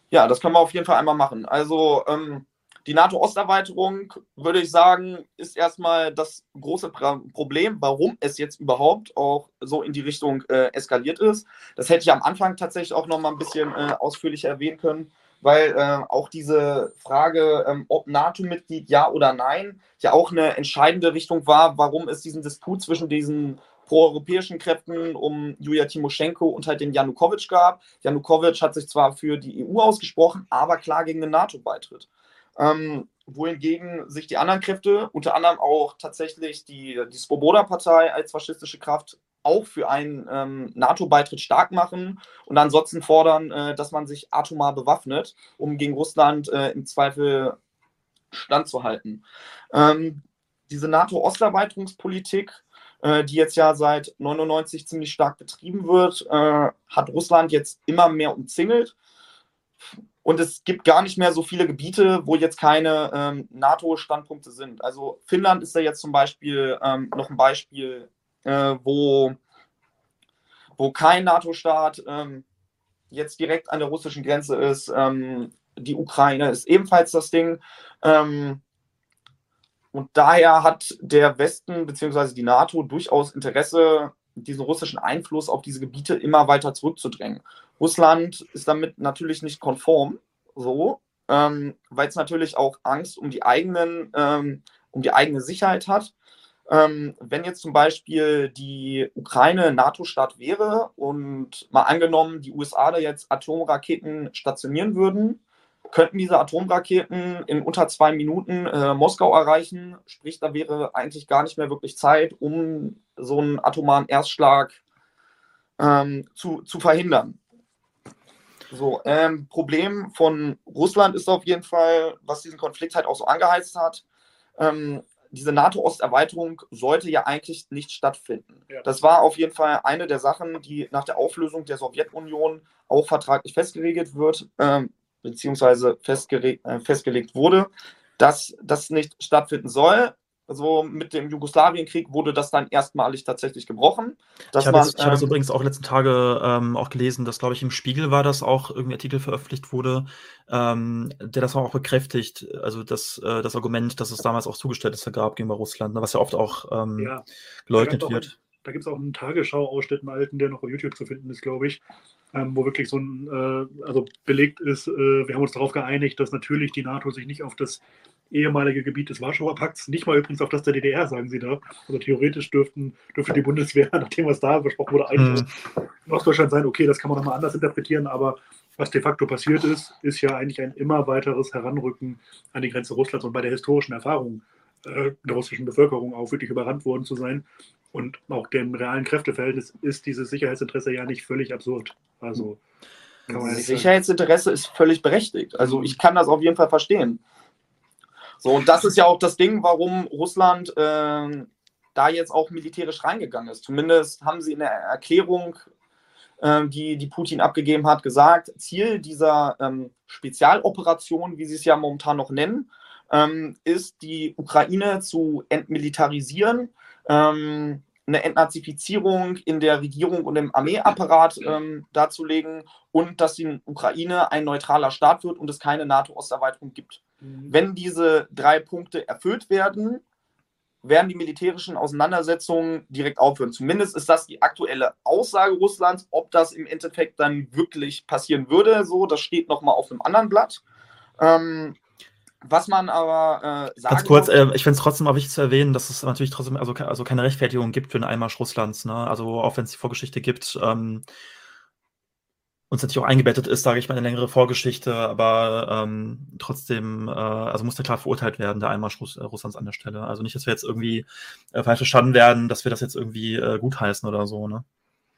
Ja, das können wir auf jeden Fall einmal machen. Also ähm, die NATO-Osterweiterung, würde ich sagen, ist erstmal das große Problem, warum es jetzt überhaupt auch so in die Richtung äh, eskaliert ist. Das hätte ich am Anfang tatsächlich auch noch mal ein bisschen äh, ausführlicher erwähnen können weil äh, auch diese Frage, ähm, ob NATO-Mitglied ja oder nein, ja auch eine entscheidende Richtung war, warum es diesen Disput zwischen diesen proeuropäischen Kräften um Julia Timoschenko und halt den Janukowitsch gab. Janukowitsch hat sich zwar für die EU ausgesprochen, aber klar gegen den NATO-Beitritt. Ähm, wohingegen sich die anderen Kräfte, unter anderem auch tatsächlich die, die Svoboda-Partei als faschistische Kraft, auch für einen ähm, NATO-Beitritt stark machen und ansonsten fordern, äh, dass man sich atomar bewaffnet, um gegen Russland äh, im Zweifel standzuhalten. Ähm, diese NATO-Osterweiterungspolitik, äh, die jetzt ja seit 99 ziemlich stark betrieben wird, äh, hat Russland jetzt immer mehr umzingelt. Und es gibt gar nicht mehr so viele Gebiete, wo jetzt keine ähm, NATO-Standpunkte sind. Also Finnland ist da jetzt zum Beispiel ähm, noch ein Beispiel äh, wo, wo kein NATO-Staat ähm, jetzt direkt an der russischen Grenze ist. Ähm, die Ukraine ist ebenfalls das Ding. Ähm, und daher hat der Westen bzw. die NATO durchaus Interesse, diesen russischen Einfluss auf diese Gebiete immer weiter zurückzudrängen. Russland ist damit natürlich nicht konform, so, ähm, weil es natürlich auch Angst um die eigenen, ähm, um die eigene Sicherheit hat. Ähm, wenn jetzt zum Beispiel die Ukraine NATO-Staat wäre und mal angenommen, die USA da jetzt Atomraketen stationieren würden, könnten diese Atomraketen in unter zwei Minuten äh, Moskau erreichen. Sprich, da wäre eigentlich gar nicht mehr wirklich Zeit, um so einen atomaren Erstschlag ähm, zu, zu verhindern. So, ähm, Problem von Russland ist auf jeden Fall, was diesen Konflikt halt auch so angeheizt hat. Ähm, diese NATO-Osterweiterung sollte ja eigentlich nicht stattfinden. Ja. Das war auf jeden Fall eine der Sachen, die nach der Auflösung der Sowjetunion auch vertraglich festgeregelt wird, äh, beziehungsweise äh, festgelegt wurde, dass das nicht stattfinden soll also mit dem Jugoslawienkrieg wurde das dann erstmalig tatsächlich gebrochen. ich habe es ähm, übrigens auch letzten Tage ähm, auch gelesen, dass, glaube ich, im Spiegel war das auch irgendwie Artikel veröffentlicht wurde, ähm, der das auch bekräftigt, also das, äh, das Argument, dass es damals auch Zugeständnisse gab gegenüber Russland, ne, was ja oft auch ähm, ja, geleugnet wird. Da gibt es auch einen Tagesschau-Ausschnitt, einen alten, der noch auf YouTube zu finden ist, glaube ich, ähm, wo wirklich so ein, äh, also belegt ist, äh, wir haben uns darauf geeinigt, dass natürlich die NATO sich nicht auf das ehemalige Gebiet des Warschauer Pakts, nicht mal übrigens auf das der DDR, sagen sie da. Also theoretisch dürften, dürfte die Bundeswehr, nachdem was da besprochen wurde, eigentlich mhm. in Ostdeutschland sein. Okay, das kann man nochmal anders interpretieren, aber was de facto passiert ist, ist ja eigentlich ein immer weiteres Heranrücken an die Grenze Russlands und bei der historischen Erfahrung äh, der russischen Bevölkerung auch wirklich überrannt worden zu sein. Und auch dem realen Kräfteverhältnis ist dieses Sicherheitsinteresse ja nicht völlig absurd. Also kann man ja Sicherheitsinteresse sagen. ist völlig berechtigt. Also ich kann das auf jeden Fall verstehen. So, und das ist ja auch das Ding, warum Russland äh, da jetzt auch militärisch reingegangen ist. Zumindest haben sie in der Erklärung, äh, die, die Putin abgegeben hat, gesagt, Ziel dieser ähm, Spezialoperation, wie sie es ja momentan noch nennen, ähm, ist, die Ukraine zu entmilitarisieren, ähm, eine Entnazifizierung in der Regierung und im Armeeapparat ähm, darzulegen und dass die Ukraine ein neutraler Staat wird und es keine NATO-Osterweiterung gibt. Mhm. Wenn diese drei Punkte erfüllt werden, werden die militärischen Auseinandersetzungen direkt aufhören. Zumindest ist das die aktuelle Aussage Russlands. Ob das im Endeffekt dann wirklich passieren würde, so, das steht nochmal auf einem anderen Blatt. Ähm, was man aber äh, sagen Ganz kurz, äh, ich finde es trotzdem auch wichtig zu erwähnen, dass es natürlich trotzdem also, also keine Rechtfertigung gibt für den Einmarsch Russlands. Ne? Also auch wenn es die Vorgeschichte gibt, ähm, uns natürlich auch eingebettet ist, sage ich mal, eine längere Vorgeschichte, aber ähm, trotzdem, äh, also muss da klar verurteilt werden, der Einmarsch Russ äh, Russlands an der Stelle. Also nicht, dass wir jetzt irgendwie äh, falsch verstanden werden, dass wir das jetzt irgendwie äh, gutheißen oder so, ne?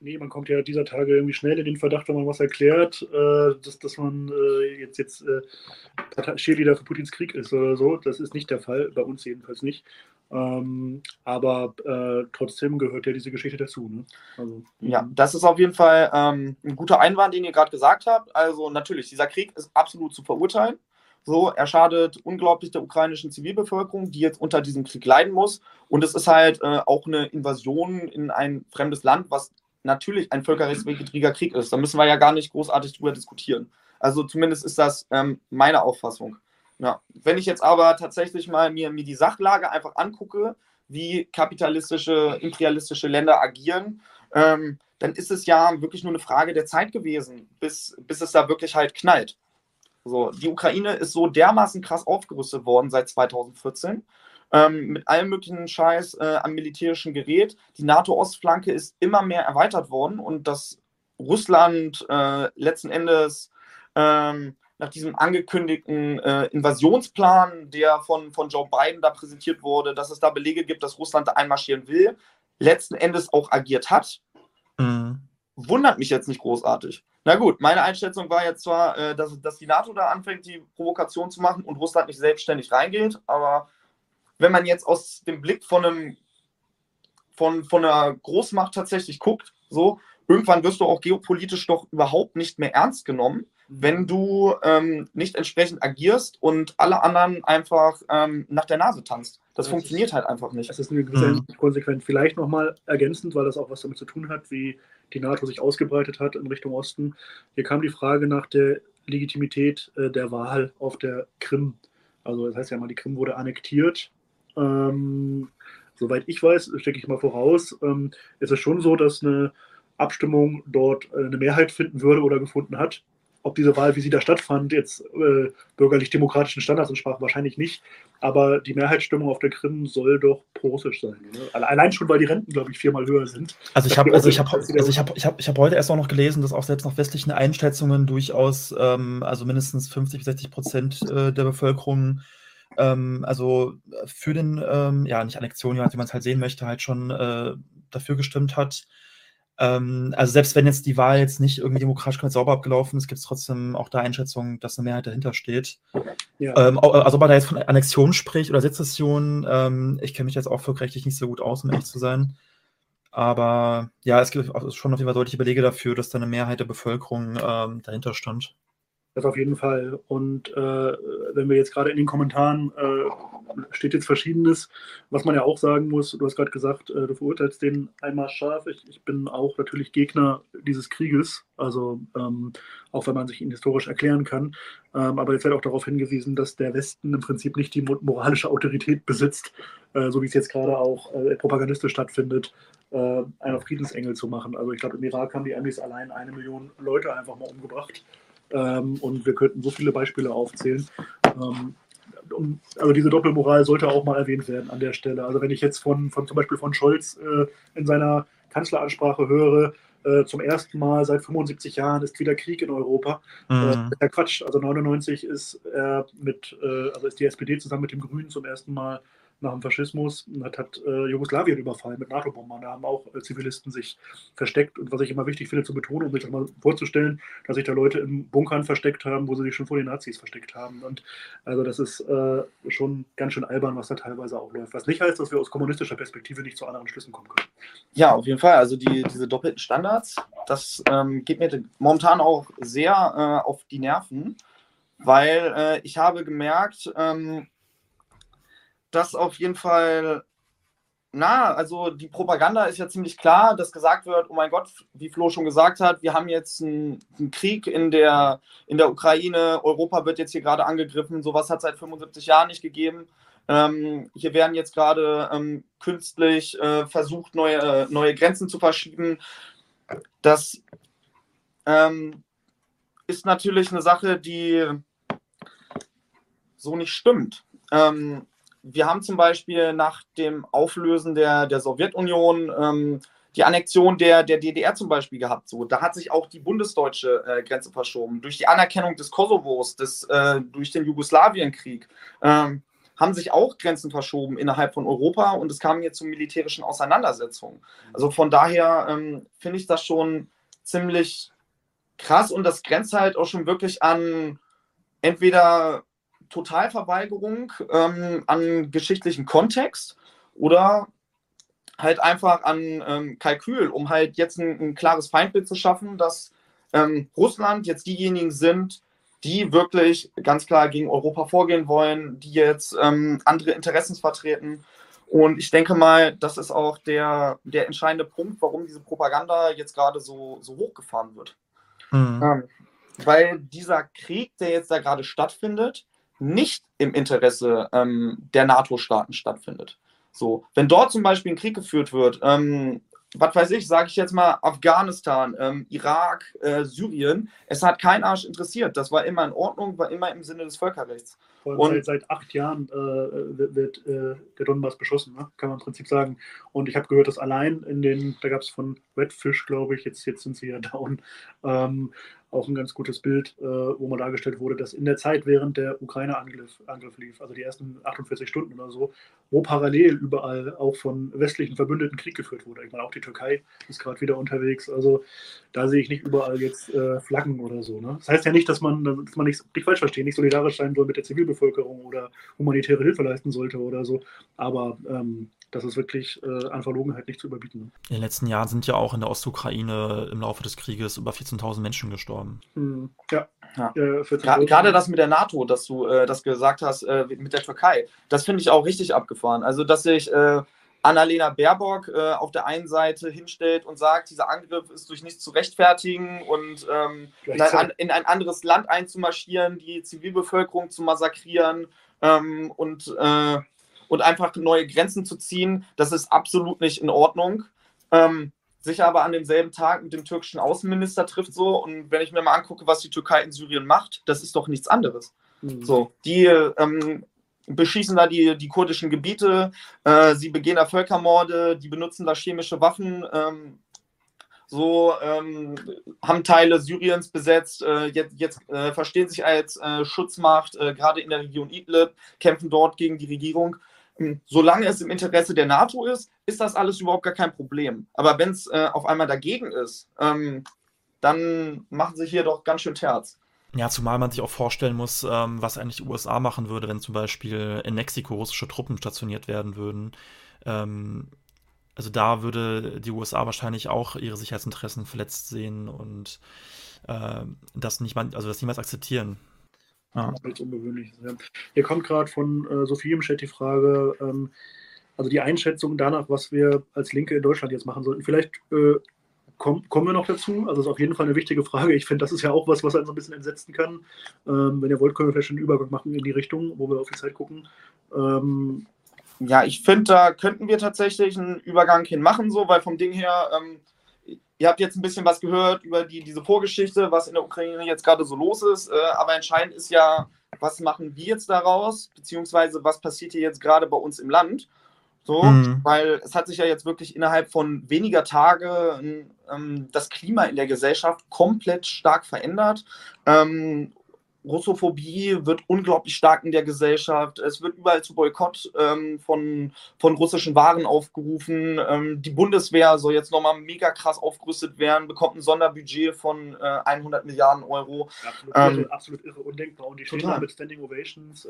Nee, man kommt ja dieser Tage irgendwie schnell in den Verdacht, wenn man was erklärt, äh, dass, dass man äh, jetzt, jetzt äh, Cheerleader für Putins Krieg ist oder so. Das ist nicht der Fall, bei uns jedenfalls nicht. Ähm, aber äh, trotzdem gehört ja diese Geschichte dazu. Ne? Also, ja, das ist auf jeden Fall ähm, ein guter Einwand, den ihr gerade gesagt habt. Also natürlich, dieser Krieg ist absolut zu verurteilen. So, er schadet unglaublich der ukrainischen Zivilbevölkerung, die jetzt unter diesem Krieg leiden muss. Und es ist halt äh, auch eine Invasion in ein fremdes Land, was natürlich ein völkerrechtswidriger Krieg ist. Da müssen wir ja gar nicht großartig drüber diskutieren. Also zumindest ist das ähm, meine Auffassung. Ja. Wenn ich jetzt aber tatsächlich mal mir, mir die Sachlage einfach angucke, wie kapitalistische, imperialistische Länder agieren, ähm, dann ist es ja wirklich nur eine Frage der Zeit gewesen, bis, bis es da wirklich halt knallt. So, die Ukraine ist so dermaßen krass aufgerüstet worden seit 2014 ähm, mit allem möglichen Scheiß äh, am militärischen Gerät. Die NATO-Ostflanke ist immer mehr erweitert worden und dass Russland äh, letzten Endes ähm, nach diesem angekündigten äh, Invasionsplan, der von, von Joe Biden da präsentiert wurde, dass es da Belege gibt, dass Russland da einmarschieren will, letzten Endes auch agiert hat. Mhm. Wundert mich jetzt nicht großartig. Na gut, meine Einschätzung war jetzt zwar, äh, dass, dass die NATO da anfängt, die Provokation zu machen und Russland nicht selbstständig reingeht, aber wenn man jetzt aus dem Blick von einem von, von einer Großmacht tatsächlich guckt, so, irgendwann wirst du auch geopolitisch doch überhaupt nicht mehr ernst genommen, mhm. wenn du ähm, nicht entsprechend agierst und alle anderen einfach ähm, nach der Nase tanzt. Das, das funktioniert ist, halt einfach nicht. Das ist eine gewisse mhm. Konsequenz. Vielleicht nochmal ergänzend, weil das auch was damit zu tun hat, wie die NATO sich ausgebreitet hat in Richtung Osten. Hier kam die Frage nach der Legitimität äh, der Wahl auf der Krim. Also das heißt ja mal, die Krim wurde annektiert ähm, soweit ich weiß, stecke ich mal voraus, ähm, ist es schon so, dass eine Abstimmung dort äh, eine Mehrheit finden würde oder gefunden hat. Ob diese Wahl, wie sie da stattfand, jetzt äh, bürgerlich-demokratischen Standards entsprach, wahrscheinlich nicht. Aber die Mehrheitsstimmung auf der Krim soll doch pro-russisch sein. Oder? Allein schon, weil die Renten, glaube ich, viermal höher sind. Also ich habe also ich hab, also ich hab, ich hab, ich hab heute erst auch noch gelesen, dass auch selbst nach westlichen Einschätzungen durchaus ähm, also mindestens 50 bis 60 Prozent äh, der Bevölkerung ähm, also äh, für den, ähm, ja, nicht Annexion, wie man es halt sehen möchte, halt schon äh, dafür gestimmt hat. Ähm, also selbst wenn jetzt die Wahl jetzt nicht irgendwie demokratisch komplett sauber abgelaufen ist, gibt es trotzdem auch da Einschätzungen, dass eine Mehrheit dahinter steht. Ja. Ähm, also ob man da jetzt von Annexion spricht oder Sezession, ähm, ich kenne mich jetzt auch völkerrechtlich nicht so gut aus, um ehrlich zu sein. Aber ja, es gibt schon auf jeden Fall deutliche Belege dafür, dass da eine Mehrheit der Bevölkerung ähm, dahinter stand. Das auf jeden Fall. Und äh, wenn wir jetzt gerade in den Kommentaren äh, steht jetzt Verschiedenes, was man ja auch sagen muss, du hast gerade gesagt, äh, du verurteilst den einmal scharf. Ich, ich, bin auch natürlich Gegner dieses Krieges, also ähm, auch wenn man sich ihn historisch erklären kann. Ähm, aber jetzt wird auch darauf hingewiesen, dass der Westen im Prinzip nicht die moralische Autorität besitzt, äh, so wie es jetzt gerade auch äh, propagandistisch stattfindet, äh, einer Friedensengel zu machen. Also ich glaube, im Irak haben die Amis allein eine Million Leute einfach mal umgebracht. Ähm, und wir könnten so viele Beispiele aufzählen. Ähm, um, also diese Doppelmoral sollte auch mal erwähnt werden an der Stelle. Also wenn ich jetzt von, von zum Beispiel von Scholz äh, in seiner Kanzleransprache höre, äh, zum ersten Mal seit 75 Jahren ist wieder Krieg in Europa. Äh, mhm. Äh, der Quatsch. Also 99 ist äh, mit, also ist die SPD zusammen mit dem Grünen zum ersten Mal nach dem Faschismus hat, hat äh, Jugoslawien überfallen mit NATO-Bombern. Da haben auch äh, Zivilisten sich versteckt. Und was ich immer wichtig finde zu betonen, um sich das mal vorzustellen, dass sich da Leute in Bunkern versteckt haben, wo sie sich schon vor den Nazis versteckt haben. Und also das ist äh, schon ganz schön albern, was da teilweise auch läuft. Was nicht heißt, dass wir aus kommunistischer Perspektive nicht zu anderen Schlüssen kommen können. Ja, auf jeden Fall. Also die, diese doppelten Standards, das ähm, geht mir momentan auch sehr äh, auf die Nerven, weil äh, ich habe gemerkt, ähm, dass auf jeden Fall, na, also die Propaganda ist ja ziemlich klar, dass gesagt wird, oh mein Gott, wie Flo schon gesagt hat, wir haben jetzt einen, einen Krieg in der, in der Ukraine, Europa wird jetzt hier gerade angegriffen, sowas hat es seit 75 Jahren nicht gegeben. Ähm, hier werden jetzt gerade ähm, künstlich äh, versucht, neue, äh, neue Grenzen zu verschieben. Das ähm, ist natürlich eine Sache, die so nicht stimmt. Ähm, wir haben zum Beispiel nach dem Auflösen der, der Sowjetunion ähm, die Annexion der, der DDR zum Beispiel gehabt. So, da hat sich auch die bundesdeutsche äh, Grenze verschoben. Durch die Anerkennung des Kosovos, des, äh, durch den Jugoslawienkrieg, ähm, haben sich auch Grenzen verschoben innerhalb von Europa und es kam jetzt zu militärischen Auseinandersetzungen. Also von daher ähm, finde ich das schon ziemlich krass und das grenzt halt auch schon wirklich an entweder Totalverweigerung ähm, an geschichtlichen Kontext oder halt einfach an ähm, Kalkül, um halt jetzt ein, ein, klares Feindbild zu schaffen, dass ähm, Russland jetzt diejenigen sind, die wirklich ganz klar gegen Europa vorgehen wollen, die jetzt ähm, andere Interessen vertreten. Und ich denke mal, das ist auch der, der entscheidende Punkt, warum diese Propaganda jetzt gerade so, so hochgefahren wird. Mhm. Ähm, weil dieser Krieg, der jetzt da gerade stattfindet, nicht im Interesse ähm, der NATO-Staaten stattfindet. So, wenn dort zum Beispiel ein Krieg geführt wird, ähm, was weiß ich, sage ich jetzt mal Afghanistan, ähm, Irak, äh, Syrien, es hat kein Arsch interessiert. Das war immer in Ordnung, war immer im Sinne des Völkerrechts. Und seit, seit, acht Jahren äh, wird, äh, der Donbass beschossen, ne? kann man im Prinzip sagen. Und ich habe gehört, dass allein in den, da gab es von Redfish, glaube ich, jetzt, jetzt sind sie ja down, ähm, auch ein ganz gutes Bild, äh, wo mal dargestellt wurde, dass in der Zeit, während der Ukraine-Angriff Angriff lief, also die ersten 48 Stunden oder so, wo parallel überall auch von westlichen Verbündeten Krieg geführt wurde. Ich meine, auch die Türkei ist gerade wieder unterwegs. Also da sehe ich nicht überall jetzt äh, Flaggen oder so. Ne? Das heißt ja nicht, dass man, dass man nicht, nicht falsch versteht, nicht solidarisch sein soll mit der Zivilbevölkerung oder humanitäre Hilfe leisten sollte oder so. Aber ähm, das ist wirklich äh, an Verlogenheit nicht zu überbieten. In den letzten Jahren sind ja auch in der Ostukraine im Laufe des Krieges über 14.000 Menschen gestorben. Mhm. Ja. ja. Äh, Gerade das mit der NATO, dass du äh, das gesagt hast, äh, mit der Türkei, das finde ich auch richtig abgefahren. Also, dass sich äh, Annalena Baerbock äh, auf der einen Seite hinstellt und sagt, dieser Angriff ist durch nichts zu rechtfertigen und ähm, in, ein, in, ein, anderes Land einzumarschieren, die Zivilbevölkerung zu massakrieren ähm, und äh, und einfach neue Grenzen zu ziehen, das ist absolut nicht in Ordnung. Ähm, sich aber an demselben Tag mit dem türkischen Außenminister trifft so und wenn ich mir mal angucke, was die Türkei in Syrien macht, das ist doch nichts anderes. Mhm. So, die ähm, beschießen da die, die kurdischen Gebiete, äh, sie begehen da Völkermorde, die benutzen da chemische Waffen, ähm, so ähm, haben Teile Syriens besetzt, äh, jetzt, jetzt äh, verstehen sich als äh, Schutzmacht, äh, gerade in der Region Idlib, kämpfen dort gegen die Regierung. Hm, solange es im Interesse der NATO ist, ist das alles überhaupt gar kein Problem. Aber wenn es äh, auf einmal dagegen ist, ähm, dann machen sie hier doch ganz schön Terz. Ja, zumal man sich auch vorstellen muss, ähm, was eigentlich die USA machen würde, wenn zum Beispiel in Mexiko russische Truppen stationiert werden würden. Ähm, also da würde die USA wahrscheinlich auch ihre Sicherheitsinteressen verletzt sehen und äh, das nicht, also das niemals akzeptieren. Ja. Nichts Ungewöhnliches. Ja. Hier kommt gerade von äh, Sophie im Chat die Frage, ähm, also die Einschätzung danach, was wir als Linke in Deutschland jetzt machen sollten. Vielleicht äh, komm, kommen wir noch dazu. Also das ist auf jeden Fall eine wichtige Frage. Ich finde, das ist ja auch was, was einen so ein bisschen entsetzen kann. Ähm, wenn ihr wollt, können wir vielleicht einen Übergang machen in die Richtung, wo wir auf die Zeit gucken. Ähm, ja, ich finde, da könnten wir tatsächlich einen Übergang hin machen, so, weil vom Ding her, ähm, Ihr habt jetzt ein bisschen was gehört über die, diese Vorgeschichte, was in der Ukraine jetzt gerade so los ist. Äh, aber entscheidend ist ja, was machen wir jetzt daraus, beziehungsweise was passiert hier jetzt gerade bei uns im Land. So, mhm. weil es hat sich ja jetzt wirklich innerhalb von weniger Tage ähm, das Klima in der Gesellschaft komplett stark verändert. Ähm, Russophobie wird unglaublich stark in der Gesellschaft. Es wird überall zu Boykott ähm, von, von russischen Waren aufgerufen. Ähm, die Bundeswehr soll jetzt nochmal mega krass aufgerüstet werden, bekommt ein Sonderbudget von äh, 100 Milliarden Euro. Absolut, ähm, irre, absolut irre, undenkbar. Und die stehen da mit Standing Ovations,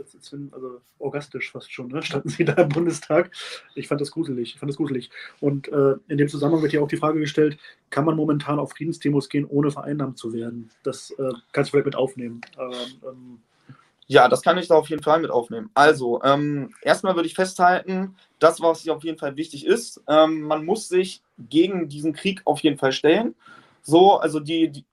also orgastisch fast schon, ne? standen sie da im Bundestag. Ich fand das gruselig. Ich fand das gruselig. Und äh, in dem Zusammenhang wird ja auch die Frage gestellt, kann man momentan auf Friedensdemos gehen, ohne vereinnahmt zu werden? Das äh, kannst du vielleicht mit aufnehmen. Ähm, ähm, ja, das kann ich da auf jeden Fall mit aufnehmen. Also, ähm, erstmal würde ich festhalten, das, was hier auf jeden Fall wichtig ist, ähm, man muss sich gegen diesen Krieg auf jeden Fall stellen. So, also die, die,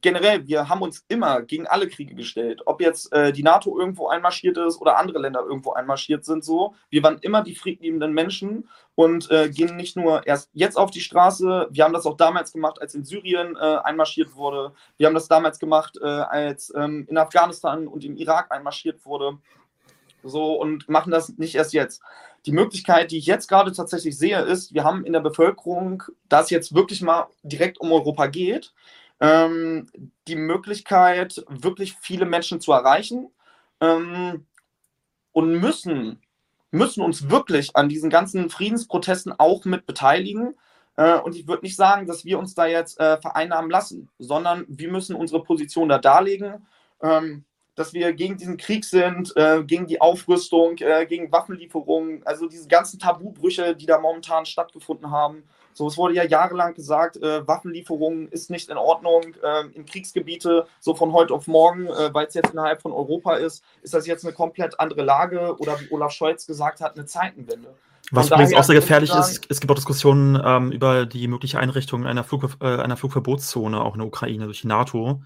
generell, wir haben uns immer gegen alle Kriege gestellt. Ob jetzt äh, die NATO irgendwo einmarschiert ist oder andere Länder irgendwo einmarschiert sind, so. Wir waren immer die friedliebenden Menschen und äh, gehen nicht nur erst jetzt auf die Straße. Wir haben das auch damals gemacht, als in Syrien äh, einmarschiert wurde. Wir haben das damals gemacht, äh, als ähm, in Afghanistan und im Irak einmarschiert wurde. So und machen das nicht erst jetzt. Die Möglichkeit, die ich jetzt gerade tatsächlich sehe, ist, wir haben in der Bevölkerung, da es jetzt wirklich mal direkt um Europa geht, ähm, die Möglichkeit, wirklich viele Menschen zu erreichen ähm, und müssen, müssen uns wirklich an diesen ganzen Friedensprotesten auch mit beteiligen. Äh, und ich würde nicht sagen, dass wir uns da jetzt äh, vereinnahmen lassen, sondern wir müssen unsere Position da darlegen. Ähm, dass wir gegen diesen Krieg sind, äh, gegen die Aufrüstung, äh, gegen Waffenlieferungen, also diese ganzen Tabubrüche, die da momentan stattgefunden haben. So, es wurde ja jahrelang gesagt, äh, Waffenlieferung ist nicht in Ordnung äh, in Kriegsgebiete, so von heute auf morgen, äh, weil es jetzt innerhalb von Europa ist, ist das jetzt eine komplett andere Lage oder wie Olaf Scholz gesagt hat, eine Zeitenwende. Was übrigens auch sehr gefährlich ist, es gibt auch Diskussionen ähm, über die mögliche Einrichtung einer, Flug, äh, einer Flugverbotszone auch in der Ukraine durch die NATO,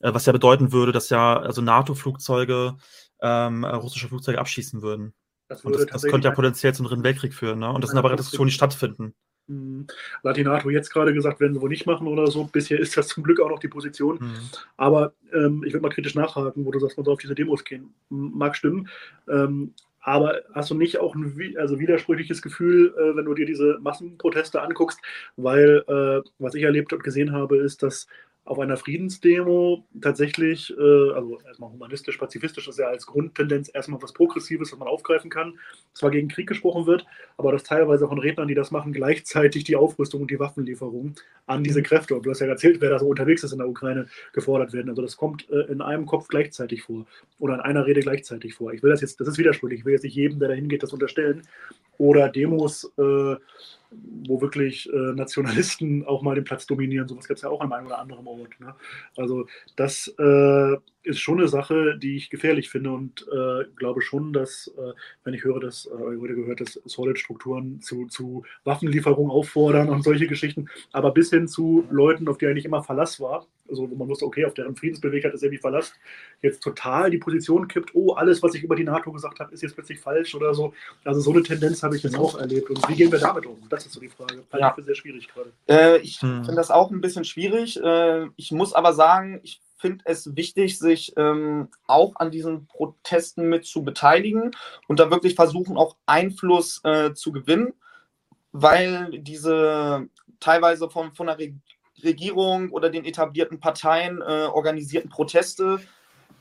äh, was ja bedeuten würde, dass ja also NATO-Flugzeuge ähm, russische Flugzeuge abschießen würden. Das, das, das, könnte ja potenziell zu einem dritten Weltkrieg führen. Ne? Und das sind aber Diskussionen, die stattfinden. Mhm. Latinato jetzt gerade gesagt, werden sie wohl nicht machen oder so. Bisher ist das zum Glück auch noch die Position. Mhm. Aber ähm, ich würde mal kritisch nachhaken, wo du sagst, man soll auf diese Demos gehen. Mag stimmen. Ähm, aber hast du nicht auch ein also widersprüchliches Gefühl, äh, wenn du dir diese Massenproteste anguckst? Weil, äh, was ich erlebt und gesehen habe, ist, dass auf einer Friedensdemo tatsächlich, äh, also erstmal humanistisch, pazifistisch, ist ja als Grundtendenz erstmal was Progressives, was man aufgreifen kann, zwar gegen Krieg gesprochen wird, aber dass teilweise von Rednern, die das machen, gleichzeitig die Aufrüstung und die Waffenlieferung an diese mhm. Kräfte, und du hast ja erzählt, wer da so unterwegs ist in der Ukraine, gefordert werden. Also das kommt äh, in einem Kopf gleichzeitig vor oder in einer Rede gleichzeitig vor. Ich will das jetzt, das ist widersprüchlich, ich will jetzt nicht jedem, der da hingeht, das unterstellen. Oder Demos, äh, wo wirklich äh, Nationalisten auch mal den Platz dominieren. Sowas gibt es ja auch an einem oder anderen Ort. Ne? Also das äh, ist schon eine Sache, die ich gefährlich finde und äh, glaube schon, dass, äh, wenn ich höre, dass äh, heute gehört, dass Solid-Strukturen zu, zu Waffenlieferungen auffordern und solche Geschichten, aber bis hin zu Leuten, auf die eigentlich immer Verlass war, also wo man wusste, okay, auf deren Friedensbeweg hat es irgendwie Verlass, jetzt total die Position kippt, oh, alles, was ich über die NATO gesagt habe, ist jetzt plötzlich falsch oder so. Also so eine Tendenz habe ich jetzt auch erlebt. Und wie gehen wir damit um? Das ist so die Frage. Halte ja. ich für sehr schwierig gerade. Äh, ich hm. finde das auch ein bisschen schwierig. Äh, ich muss aber sagen, ich finde es wichtig, sich ähm, auch an diesen Protesten mit zu beteiligen und da wirklich versuchen, auch Einfluss äh, zu gewinnen, weil diese teilweise von, von der Regierung oder den etablierten Parteien äh, organisierten Proteste,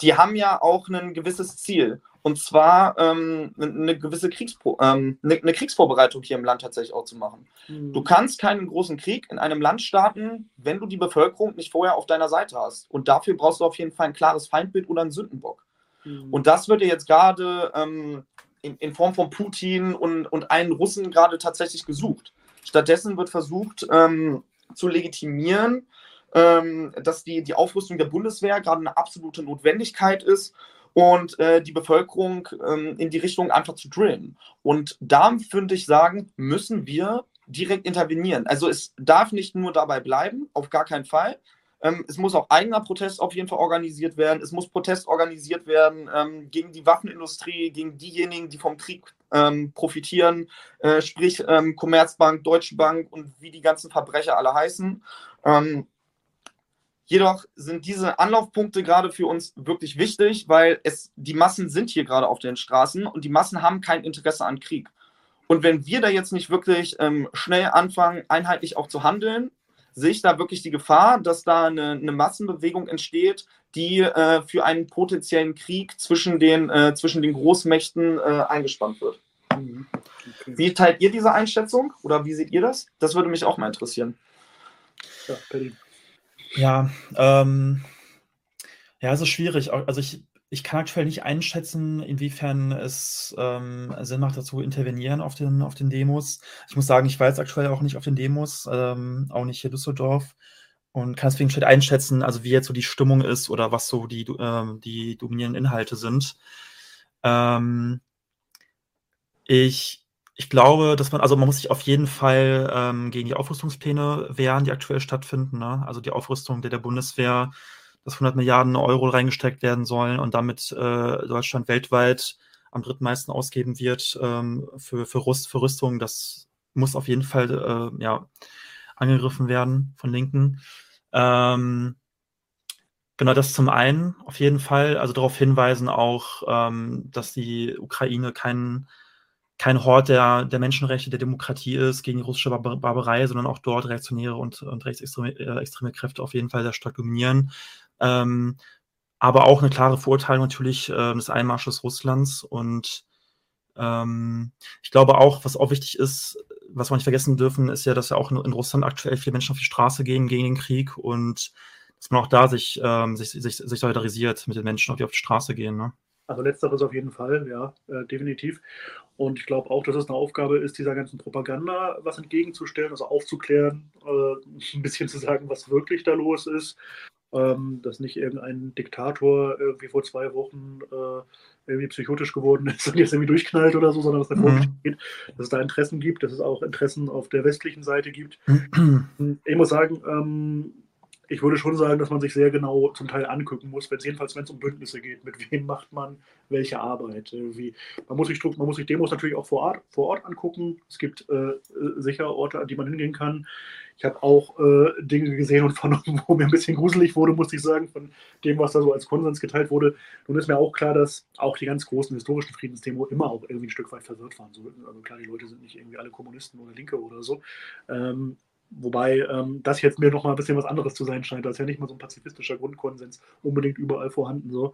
die haben ja auch ein gewisses Ziel. Und zwar ähm, eine gewisse Kriegspro ähm, eine, eine, Kriegsvorbereitung hier im Land tatsächlich auch zu machen. Mhm. Du kannst keinen großen Krieg in einem Land starten, wenn du die Bevölkerung nicht vorher auf deiner Seite hast. Und dafür brauchst du auf jeden Fall ein klares Feindbild oder einen Sündenbock. Mhm. Und das wird dir jetzt gerade ähm, in, in, Form von Putin und, und allen Russen gerade tatsächlich gesucht. Stattdessen wird versucht ähm, zu legitimieren, ähm, dass die, die Aufrüstung der Bundeswehr gerade eine absolute Notwendigkeit ist und äh, die Bevölkerung ähm, in die Richtung einfach zu drillen. Und da würde ich sagen, müssen wir direkt intervenieren. Also es darf nicht nur dabei bleiben, auf gar keinen Fall. Ähm, es muss auch eigener Protest auf jeden Fall organisiert werden. Es muss Protest organisiert werden ähm, gegen die Waffenindustrie, gegen diejenigen, die vom Krieg ähm, profitieren, äh, sprich ähm, Commerzbank, Deutsche Bank und wie die ganzen Verbrecher alle heißen. Jedoch sind diese Anlaufpunkte gerade für uns wirklich wichtig, weil es, die Massen sind hier gerade auf den Straßen und die Massen haben kein Interesse an Krieg. Und wenn wir da jetzt nicht wirklich ähm, schnell anfangen, einheitlich auch zu handeln, sehe ich da wirklich die Gefahr, dass da eine, eine Massenbewegung entsteht, die äh, für einen potenziellen Krieg zwischen den, äh, zwischen den Großmächten äh, eingespannt wird. Mhm. Okay. Wie teilt ihr diese Einschätzung oder wie seht ihr das? Das würde mich auch mal interessieren. Ja, Ja, ähm, ja, es ist schwierig. Also ich, ich kann aktuell nicht einschätzen, inwiefern es ähm, Sinn macht, dazu intervenieren auf den, auf den Demos. Ich muss sagen, ich war jetzt aktuell auch nicht auf den Demos, ähm, auch nicht hier Düsseldorf und kann deswegen schlecht einschätzen, also wie jetzt so die Stimmung ist oder was so die, ähm, die dominierenden Inhalte sind. Ähm, ich ich glaube, dass man, also man muss sich auf jeden Fall ähm, gegen die Aufrüstungspläne wehren, die aktuell stattfinden. Ne? Also die Aufrüstung der, der Bundeswehr, dass 100 Milliarden Euro reingesteckt werden sollen und damit äh, Deutschland weltweit am drittmeisten ausgeben wird ähm, für, für, Rüst, für Rüstung. Das muss auf jeden Fall äh, ja, angegriffen werden von Linken. Ähm, Genau, das zum einen auf jeden Fall. Also darauf hinweisen auch, ähm, dass die Ukraine keinen kein Hort der, der Menschenrechte, der Demokratie ist, gegen die russische Bar Barbarei, sondern auch dort reaktionäre und, und rechtsextreme äh, extreme Kräfte auf jeden Fall sehr stark dominieren. Ähm, aber auch eine klare Verurteilung natürlich äh, des Einmarsches Russlands. Und ähm, ich glaube auch, was auch wichtig ist, was wir nicht vergessen dürfen, ist ja, dass ja auch in, in Russland aktuell viele Menschen auf die Straße gehen gegen den Krieg und dass man auch da sich, ähm, sich, sich, sich solidarisiert mit den Menschen, die auf die Straße gehen. Ne? Also letzteres auf jeden Fall, ja, äh, definitiv. Und ich glaube auch, dass es eine Aufgabe ist, dieser ganzen Propaganda was entgegenzustellen, also aufzuklären, äh, ein bisschen zu sagen, was wirklich da los ist. Ähm, dass nicht irgendein Diktator irgendwie vor zwei Wochen äh, irgendwie psychotisch geworden ist und jetzt irgendwie durchknallt oder so, sondern dass da mhm. geht, dass es da Interessen gibt, dass es auch Interessen auf der westlichen Seite gibt. ich muss sagen, ähm, ich würde schon sagen, dass man sich sehr genau zum Teil angucken muss, wenn jedenfalls wenn es um Bündnisse geht, mit wem macht man welche Arbeit. Irgendwie. Man, muss sich, man muss sich Demos natürlich auch vor Ort, vor Ort angucken. Es gibt äh, sicher Orte, an die man hingehen kann. Ich habe auch äh, Dinge gesehen und vernommen, wo mir ein bisschen gruselig wurde, muss ich sagen, von dem, was da so als Konsens geteilt wurde. Nun ist mir auch klar, dass auch die ganz großen historischen Friedensdemos immer auch irgendwie ein Stück weit verwirrt waren. also klar, die Leute sind nicht irgendwie alle Kommunisten oder Linke oder so. Ähm, Wobei ähm, das jetzt mir noch mal ein bisschen was anderes zu sein scheint. Da ist ja nicht mal so ein pazifistischer Grundkonsens unbedingt überall vorhanden. So.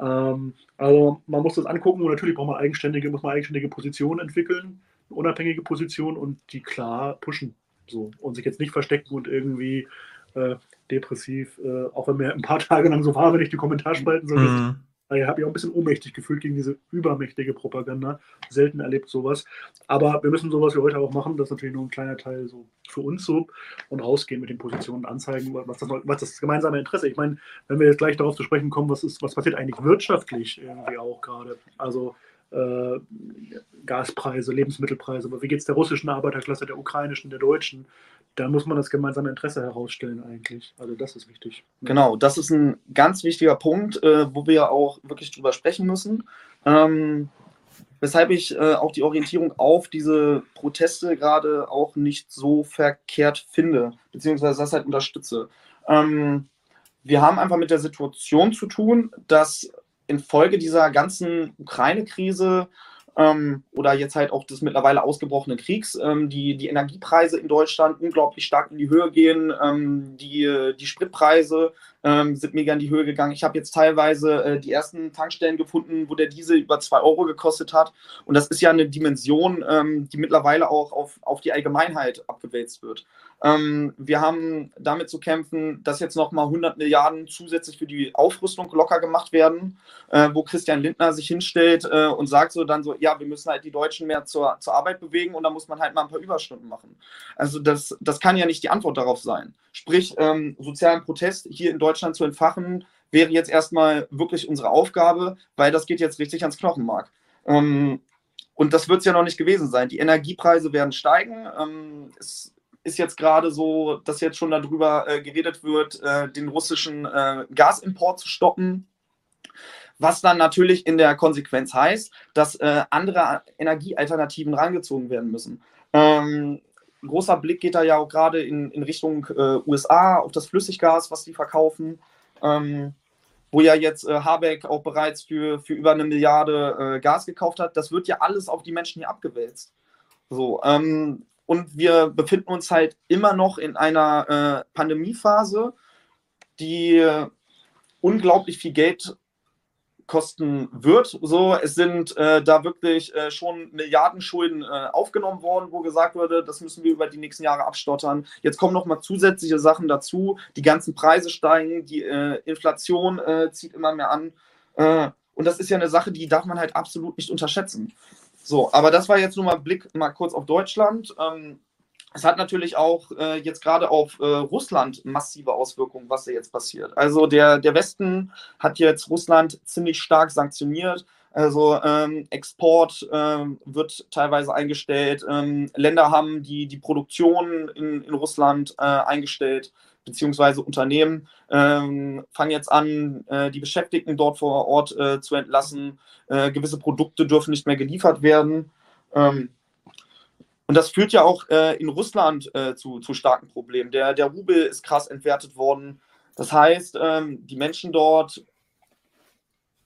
Ähm, also man muss das angucken und natürlich braucht man eigenständige, muss man eigenständige Positionen entwickeln, unabhängige Positionen und die klar pushen. So. Und sich jetzt nicht verstecken und irgendwie äh, depressiv, äh, auch wenn mir ein paar Tage lang so war, wenn ich die Kommentarspalten so mhm. Ich habe mich auch ein bisschen ohnmächtig gefühlt gegen diese übermächtige Propaganda. Selten erlebt sowas. Aber wir müssen sowas wie heute auch machen. Das ist natürlich nur ein kleiner Teil so für uns so. Und rausgehen mit den Positionen anzeigen, was das, was das gemeinsame Interesse ist. Ich meine, wenn wir jetzt gleich darauf zu sprechen kommen, was, ist, was passiert eigentlich wirtschaftlich irgendwie auch gerade. Also äh, Gaspreise, Lebensmittelpreise, aber wie geht es der russischen Arbeiterklasse, der ukrainischen, der deutschen? Da muss man das gemeinsame Interesse herausstellen eigentlich. Also das ist wichtig. Genau, das ist ein ganz wichtiger Punkt, äh, wo wir auch wirklich drüber sprechen müssen. Ähm, weshalb ich äh, auch die Orientierung auf diese Proteste gerade auch nicht so verkehrt finde, beziehungsweise das halt unterstütze. Ähm, wir haben einfach mit der Situation zu tun, dass infolge dieser ganzen Ukraine-Krise ähm, oder jetzt halt auch des mittlerweile ausgebrochenen Kriegs, ähm, die, die Energiepreise in Deutschland unglaublich stark in die Höhe gehen, ähm, die, die Spritpreise ähm, sind mega in die Höhe gegangen. Ich habe jetzt teilweise äh, die ersten Tankstellen gefunden, wo der Diesel über 2 Euro gekostet hat. Und das ist ja eine Dimension, ähm, die mittlerweile auch auf, auf die Allgemeinheit abgewälzt wird. Ähm, wir haben damit zu kämpfen, dass jetzt nochmal 100 Milliarden zusätzlich für die Aufrüstung locker gemacht werden, äh, wo Christian Lindner sich hinstellt äh, und sagt so dann so, ja, wir müssen halt die Deutschen mehr zur, zur Arbeit bewegen und da muss man halt mal ein paar Überstunden machen. Also das, das kann ja nicht die Antwort darauf sein. Sprich, ähm, sozialen Protest hier in Deutschland zu entfachen, wäre jetzt erstmal wirklich unsere Aufgabe, weil das geht jetzt richtig ans Knochenmark. Ähm, und das wird es ja noch nicht gewesen sein. Die Energiepreise werden steigen. Ähm, es ist jetzt gerade so, dass jetzt schon darüber äh, geredet wird, äh, den russischen äh, Gasimport zu stoppen. Was dann natürlich in der Konsequenz heißt, dass äh, andere Energiealternativen rangezogen werden müssen. Ähm, großer Blick geht da ja auch gerade in, in Richtung äh, USA auf das Flüssiggas, was die verkaufen. Ähm, wo ja jetzt äh, Habeck auch bereits für, für über eine Milliarde äh, Gas gekauft hat. Das wird ja alles auf die Menschen hier abgewälzt. So, ähm, und wir befinden uns halt immer noch in einer äh, Pandemiephase, die unglaublich viel Geld kosten wird. So, es sind äh, da wirklich äh, schon Milliardenschulden äh, aufgenommen worden, wo gesagt wurde, das müssen wir über die nächsten Jahre abstottern. Jetzt kommen noch mal zusätzliche Sachen dazu. Die ganzen Preise steigen, die äh, Inflation äh, zieht immer mehr an. Äh, und das ist ja eine Sache, die darf man halt absolut nicht unterschätzen. So, aber das war jetzt nur mal Blick mal kurz auf Deutschland. Ähm, es hat natürlich auch äh, jetzt gerade auf äh, Russland massive Auswirkungen, was da jetzt passiert. Also der, der Westen hat jetzt Russland ziemlich stark sanktioniert. Also ähm, Export ähm, wird teilweise eingestellt. Ähm, Länder haben die, die Produktion in, in Russland äh, eingestellt, beziehungsweise Unternehmen ähm, fangen jetzt an, äh, die Beschäftigten dort vor Ort äh, zu entlassen. Äh, gewisse Produkte dürfen nicht mehr geliefert werden. Ähm, und das führt ja auch äh, in Russland äh, zu, zu starken Problemen. Der, der Rubel ist krass entwertet worden. Das heißt, ähm, die Menschen dort,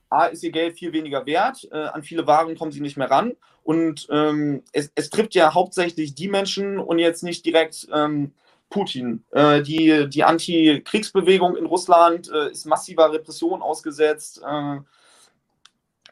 A, ist ihr Geld viel weniger wert, äh, an viele Waren kommen sie nicht mehr ran. Und ähm, es, es, trifft ja hauptsächlich die Menschen und jetzt nicht direkt ähm, Putin. Äh, die die Anti-Kriegsbewegung in Russland äh, ist massiver Repression ausgesetzt. Äh,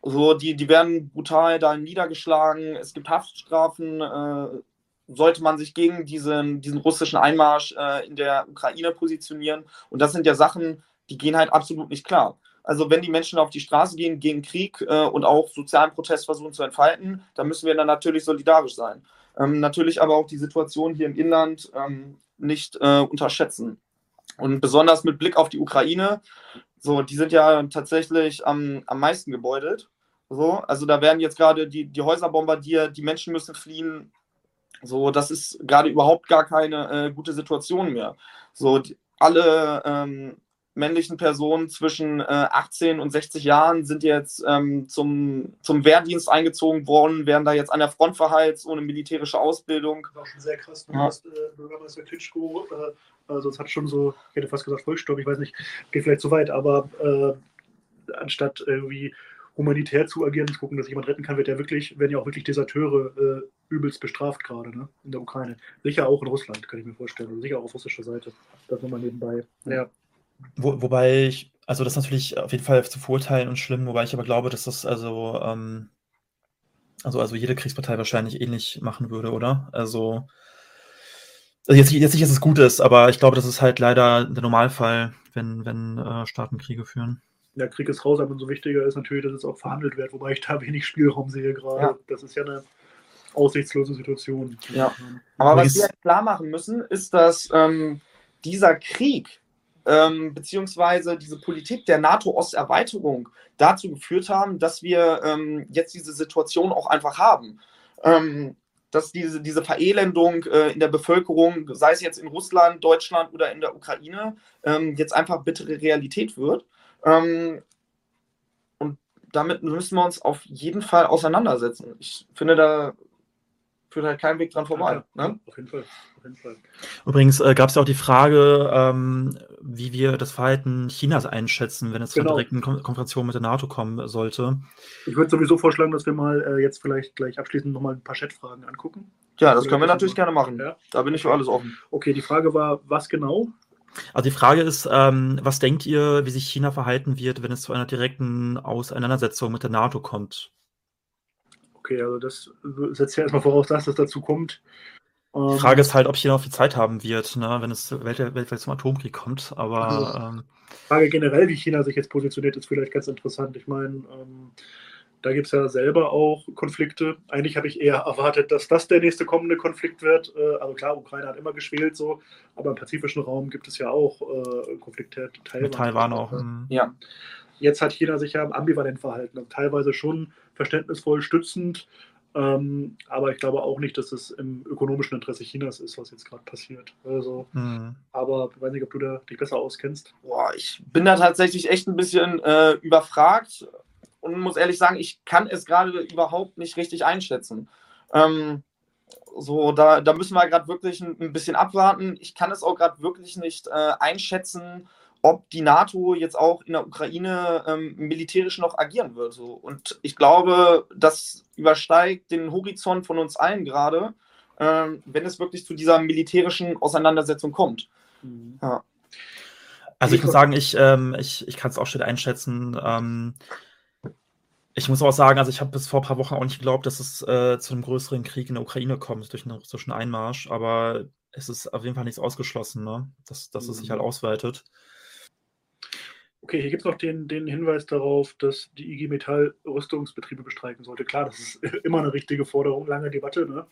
so, die, die werden brutal da niedergeschlagen. Es gibt Haftstrafen. Äh, sollte man sich gegen diesen, diesen russischen Einmarsch äh, in der Ukraine positionieren. Und das sind ja Sachen, die gehen halt absolut nicht klar. Also wenn die Menschen auf die Straße gehen gegen Krieg äh, und auch sozialen Protest versuchen zu entfalten, dann müssen wir dann natürlich solidarisch sein. Ähm, natürlich aber auch die Situation hier im Inland ähm, nicht äh, unterschätzen. Und besonders mit Blick auf die Ukraine, so, die sind ja tatsächlich am, am meisten gebeutelt. So, also da werden jetzt gerade die, die Häuser bombardiert, die Menschen müssen fliehen. So, das ist gerade überhaupt gar keine äh, gute Situation mehr. So, die, alle ähm, männlichen Personen zwischen äh, 18 und 60 Jahren sind jetzt ähm, zum, zum Wehrdienst eingezogen worden, werden da jetzt an der Front verheizt, ohne militärische Ausbildung. Das war schon sehr krass. Du ja. hast äh, Bürgermeister Klitschko, äh, also es hat schon so, ich hätte fast gesagt Volksstopp, ich weiß nicht, geht vielleicht zu weit, aber äh, anstatt irgendwie humanitär zu agieren, zu gucken, dass jemand retten kann, wird ja wirklich, werden ja auch wirklich Deserteure äh, übelst bestraft gerade ne, in der Ukraine. Sicher auch in Russland, kann ich mir vorstellen. Also sicher auch auf russischer Seite. Das nochmal nebenbei. Ja. Wo, wobei ich, also das ist natürlich auf jeden Fall zu verurteilen und schlimm, wobei ich aber glaube, dass das also, ähm, also, also jede Kriegspartei wahrscheinlich ähnlich machen würde, oder? Also, also jetzt, jetzt nicht, dass es gut ist, aber ich glaube, das ist halt leider der Normalfall, wenn, wenn äh, Staaten Kriege führen der Krieg ist raus, aber umso wichtiger ist natürlich, dass es auch verhandelt wird, wobei ich da wenig Spielraum sehe gerade. Ja. Das ist ja eine aussichtslose Situation. Ja. Aber was wir halt klar machen müssen, ist, dass ähm, dieser Krieg ähm, beziehungsweise diese Politik der NATO-Osterweiterung dazu geführt haben, dass wir ähm, jetzt diese Situation auch einfach haben. Ähm, dass diese, diese Verelendung äh, in der Bevölkerung, sei es jetzt in Russland, Deutschland oder in der Ukraine, ähm, jetzt einfach bittere Realität wird. Ähm, und damit müssen wir uns auf jeden Fall auseinandersetzen. Ich finde, da führt halt kein Weg dran vorbei. Ja, ne? Auf jeden Fall. Übrigens äh, gab es ja auch die Frage, ähm, wie wir das Verhalten Chinas einschätzen, wenn es genau. zur direkten Kon Konfrontation mit der NATO kommen sollte. Ich würde sowieso vorschlagen, dass wir mal äh, jetzt vielleicht gleich abschließend nochmal ein paar Chatfragen angucken. Ja, das können wir natürlich gerne machen. Ja. Da bin ich für alles offen. Okay, die Frage war, was genau? Also die Frage ist, ähm, was denkt ihr, wie sich China verhalten wird, wenn es zu einer direkten Auseinandersetzung mit der NATO kommt? Okay, also das setzt ja erstmal voraus, dass das dazu kommt. Die ähm, Frage ist halt, ob China noch viel Zeit haben wird, ne, wenn es weltweit zum Atomkrieg kommt. Aber also, ähm, Frage generell, wie China sich jetzt positioniert, ist vielleicht ganz interessant. Ich meine, ähm, da gibt es ja selber auch Konflikte. Eigentlich habe ich eher erwartet, dass das der nächste kommende Konflikt wird. Äh, also klar, Ukraine hat immer geschwelt so, aber im pazifischen Raum gibt es ja auch äh, Konflikte. Taiwan, Mit Taiwan auch. Mhm. Ja. Jetzt hat China sich ja ambivalent verhalten, also teilweise schon verständnisvoll stützend, ähm, aber ich glaube auch nicht, dass es im ökonomischen Interesse Chinas ist, was jetzt gerade passiert. Also, mhm. aber ich weiß nicht, ob du da dich besser auskennst. Boah, ich bin da tatsächlich echt ein bisschen äh, überfragt und muss ehrlich sagen, ich kann es gerade überhaupt nicht richtig einschätzen. Ähm, so, da, da müssen wir gerade wirklich ein, ein, bisschen abwarten. Ich kann es auch gerade wirklich nicht äh, einschätzen, ob die NATO jetzt auch in der Ukraine ähm, militärisch noch agieren wird. So. Und ich glaube, das übersteigt den Horizont von uns allen gerade. ähm, wenn es wirklich zu dieser militärischen Auseinandersetzung kommt. Mhm. Ja. Also ich muss sagen, ich, ähm, ich, ich kann es auch schön einschätzen. Ähm, ich muss auch sagen, also ich habe bis vor ein paar Wochen auch nicht geglaubt, dass es äh, zu einem größeren Krieg in der Ukraine kommt durch einen russischen Einmarsch, aber es ist auf jeden Fall nichts ausgeschlossen, ne? dass, dass mhm. es sich halt mhm. ausweitet. Okay, hier gibt es noch den, den Hinweis darauf, dass die IG Metall Rüstungsbetriebe bestreiken sollte. Klar, das ist immer eine richtige Forderung, lange Debatte. Ne?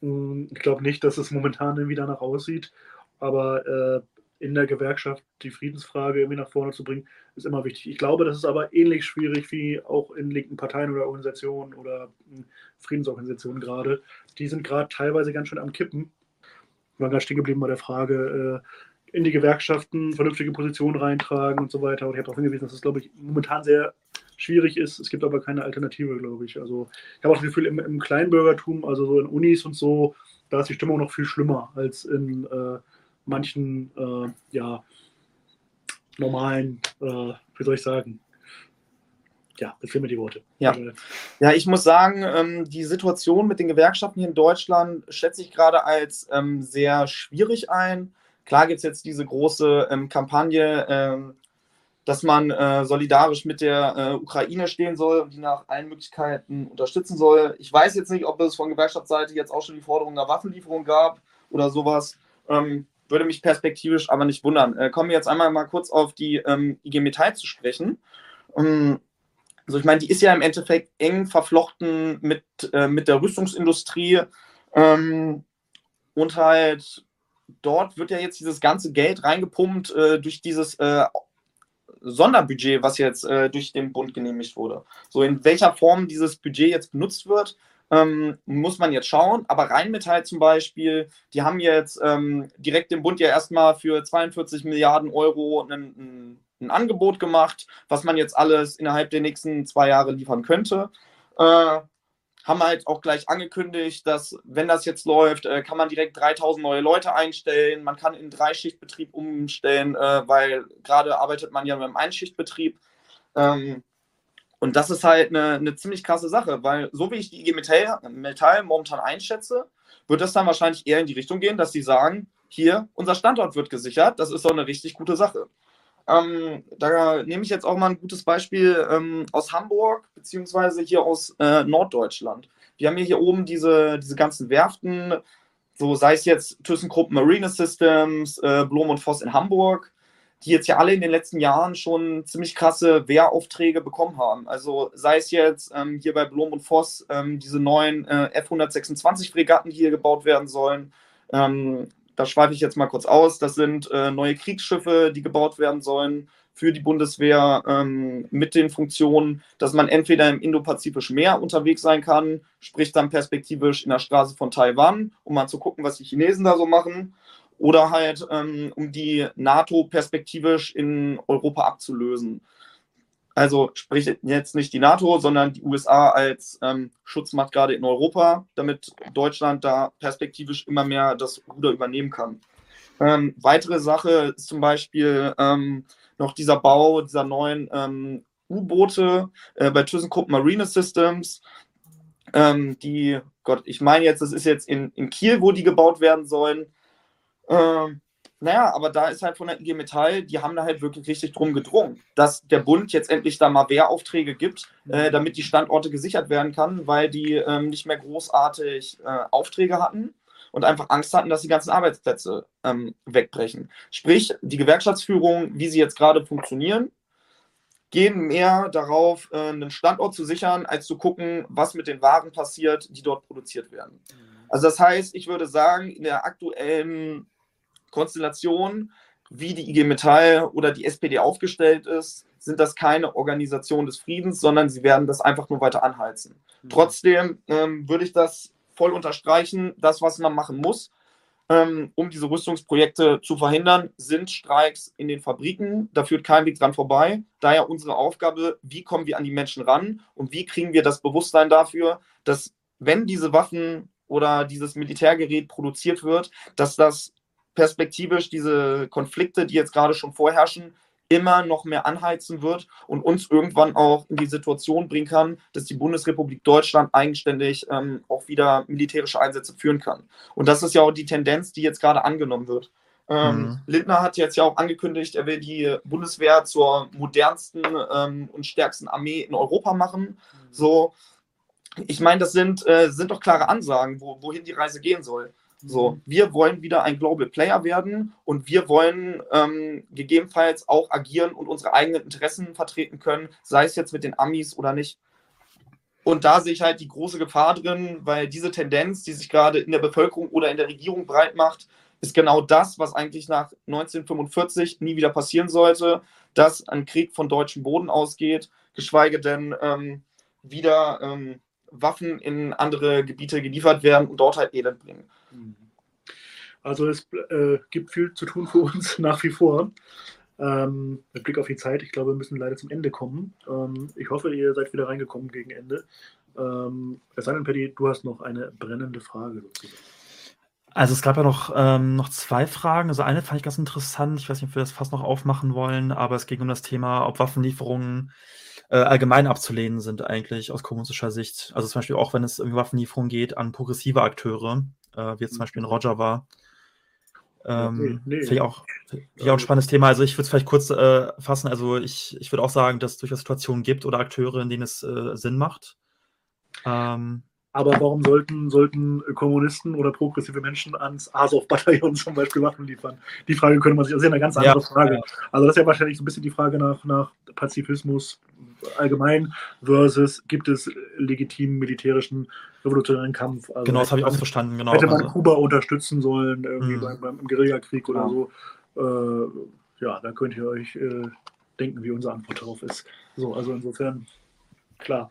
Hm, ich glaube nicht, dass es momentan irgendwie danach aussieht, aber äh, in der Gewerkschaft die Friedensfrage irgendwie nach vorne zu bringen, ist immer wichtig. Ich glaube, das ist aber ähnlich schwierig wie auch in linken Parteien oder Organisationen oder hm, Friedensorganisationen gerade. Die sind gerade teilweise ganz schön am Kippen. Wir waren gerade stehen geblieben bei der Frage, äh, in die Gewerkschaften vernünftige Positionen reintragen und so weiter. Und ich habe auch hingewiesen, dass es, glaube ich, momentan sehr schwierig ist. Es gibt aber keine Alternative, glaube ich. Also ich habe auch das Gefühl, im, im, Kleinbürgertum, also so in Unis und so, da ist die Stimmung noch viel schlimmer als in äh, manchen, äh, ja, normalen, äh, wie soll ich sagen, ja, das mir die Worte. Ja. Äh, ja, ich muss sagen, ähm, die Situation mit den Gewerkschaften hier in Deutschland schätze ich gerade als ähm, sehr schwierig ein. Klar gibt es jetzt diese große ähm, Kampagne, ähm, dass man äh, solidarisch mit der äh, Ukraine stehen soll und die nach allen Möglichkeiten unterstützen soll. Ich weiß jetzt nicht, ob es von Gewerkschaftsseite jetzt auch schon die Forderung nach Waffenlieferung gab oder sowas. Ähm, würde mich perspektivisch aber nicht wundern. Äh, kommen wir jetzt einmal mal kurz auf die ähm, IG Metall zu sprechen. Ähm, also ich meine, die ist ja im Endeffekt eng verflochten mit, äh, mit der Rüstungsindustrie ähm, und halt dort wird ja jetzt dieses ganze Geld reingepumpt äh, durch dieses äh, Sonderbudget, was jetzt äh, durch den Bund genehmigt wurde. So in welcher Form dieses Budget jetzt benutzt wird, ähm, muss man jetzt schauen. Aber Rheinmetall zum Beispiel, die haben jetzt ähm, direkt dem Bund ja erstmal für 42 Milliarden Euro ein, ein, Angebot gemacht, was man jetzt alles innerhalb der nächsten zwei Jahre liefern könnte. Äh, haben halt auch gleich angekündigt, dass wenn das jetzt läuft, äh, kann man direkt 3000 neue Leute einstellen. Man kann in Dreischichtbetrieb umstellen, äh, weil gerade arbeitet man ja mit einem Einschichtbetrieb. Ähm, und das ist halt eine, eine, ziemlich krasse Sache, weil so wie ich die IG Metall, Metall momentan einschätze, wird das dann wahrscheinlich eher in die Richtung gehen, dass sie sagen, hier, unser Standort wird gesichert. Das ist doch eine richtig gute Sache. Ähm, da nehme ich jetzt auch mal ein gutes Beispiel ähm, aus Hamburg, beziehungsweise hier aus äh, Norddeutschland. Wir haben hier oben diese, diese ganzen Werften, so sei es jetzt ThyssenKrupp Marine Systems, äh, Blom und Voss in Hamburg, die jetzt ja alle in den letzten Jahren schon ziemlich krasse Wehraufträge bekommen haben. Also sei es jetzt ähm, hier bei Blom und Voss ähm, diese neuen äh, F-126 Fregatten, die hier gebaut werden sollen, ähm, da schweife ich jetzt mal kurz aus. Das sind äh, neue Kriegsschiffe, die gebaut werden sollen für die Bundeswehr ähm, mit den Funktionen, dass man entweder im Indopazifischen Meer unterwegs sein kann, sprich dann perspektivisch in der Straße von Taiwan, um mal zu gucken, was die Chinesen da so machen, oder halt ähm, um die NATO perspektivisch in Europa abzulösen. Also sprich jetzt nicht die NATO, sondern die USA als ähm, Schutzmacht gerade in Europa, damit Deutschland da perspektivisch immer mehr das Ruder übernehmen kann. Ähm, weitere Sache ist zum Beispiel ähm, noch dieser Bau dieser neuen ähm, U-Boote äh, bei ThyssenKrupp Marine Systems. Ähm, die, Gott, ich meine jetzt, das ist jetzt in, in Kiel, wo die gebaut werden sollen. Ähm, naja, aber da ist halt von der IG Metall, die haben da halt wirklich richtig drum gedrungen, dass der Bund jetzt endlich da mal Wehraufträge gibt, äh, damit die Standorte gesichert werden kann, weil die ähm, nicht mehr großartig äh, Aufträge hatten und einfach Angst hatten, dass die ganzen Arbeitsplätze ähm, wegbrechen. Sprich, die Gewerkschaftsführung, wie sie jetzt gerade funktionieren, gehen mehr darauf, äh, einen Standort zu sichern, als zu gucken, was mit den Waren passiert, die dort produziert werden. Mhm. Also das heißt, ich würde sagen, in der aktuellen Konstellation, wie die IG Metall oder die SPD aufgestellt ist, sind das keine Organisation des Friedens, sondern sie werden das einfach nur weiter anheizen. Mhm. Trotzdem ähm, würde ich das voll unterstreichen. Das, was man machen muss, ähm, um diese Rüstungsprojekte zu verhindern, sind Streiks in den Fabriken. Da führt kein Weg dran vorbei. Daher unsere Aufgabe, wie kommen wir an die Menschen ran und wie kriegen wir das Bewusstsein dafür, dass wenn diese Waffen oder dieses Militärgerät produziert wird, dass das perspektivisch diese Konflikte, die jetzt gerade schon vorherrschen, immer noch mehr anheizen wird und uns irgendwann auch in die Situation bringen kann, dass die Bundesrepublik Deutschland eigenständig ähm, auch wieder militärische Einsätze führen kann. Und das ist ja auch die Tendenz, die jetzt gerade angenommen wird. Ähm, mhm. Lindner hat jetzt ja auch angekündigt, er will die Bundeswehr zur modernsten ähm, und stärksten Armee in Europa machen. Mhm. So, ich meine, das sind, äh, sind doch klare Ansagen, wo, wohin die Reise gehen soll. So, mhm. wir wollen wieder ein Global Player werden und wir wollen ähm, gegebenenfalls auch agieren und unsere eigenen Interessen vertreten können, sei es jetzt mit den Amis oder nicht. Und da sehe ich halt die große Gefahr drin, weil diese Tendenz, die sich gerade in der Bevölkerung oder in der Regierung breit macht, ist genau das, was eigentlich nach 1945 nie wieder passieren sollte, dass ein Krieg von deutschem Boden ausgeht, geschweige denn ähm, wieder ähm, Waffen in andere Gebiete geliefert werden und dort halt Elend bringen. Also es äh, gibt viel zu tun für uns nach wie vor. Ähm, mit Blick auf die Zeit, ich glaube, wir müssen leider zum Ende kommen. Ähm, ich hoffe, ihr seid wieder reingekommen gegen Ende. Ähm, es sei denn, Paddy, du hast noch eine brennende Frage. Also es gab ja noch, ähm, noch zwei Fragen. Also eine fand ich ganz interessant. Ich weiß nicht, ob wir das fast noch aufmachen wollen, aber es ging um das Thema, ob Waffenlieferungen äh, allgemein abzulehnen sind eigentlich aus kommunistischer Sicht. Also zum Beispiel auch, wenn es um Waffenlieferungen geht an progressive Akteure, äh, wie jetzt zum Beispiel in Roger war. Ähm, nee, nee. Finde ich, auch, ich auch ein spannendes Thema. Also ich würde es vielleicht kurz äh, fassen. Also ich, ich würde auch sagen, dass es durchaus Situationen gibt oder Akteure, in denen es äh, Sinn macht. Ähm, aber warum sollten, sollten Kommunisten oder progressive Menschen ans Azov-Bataillon zum Beispiel Waffen liefern? Die Frage könnte man sich, das ist ja eine ganz andere ja, Frage. Ja. Also das ist ja wahrscheinlich so ein bisschen die Frage nach, nach Pazifismus allgemein versus gibt es legitimen militärischen revolutionären Kampf. Also genau, das habe ich auch verstanden. Genau. Hätte man also. Kuba unterstützen sollen, irgendwie mhm. beim, beim Guerillakrieg oder ja. so. Äh, ja, da könnt ihr euch äh, denken, wie unsere Antwort darauf ist. So, also insofern, klar.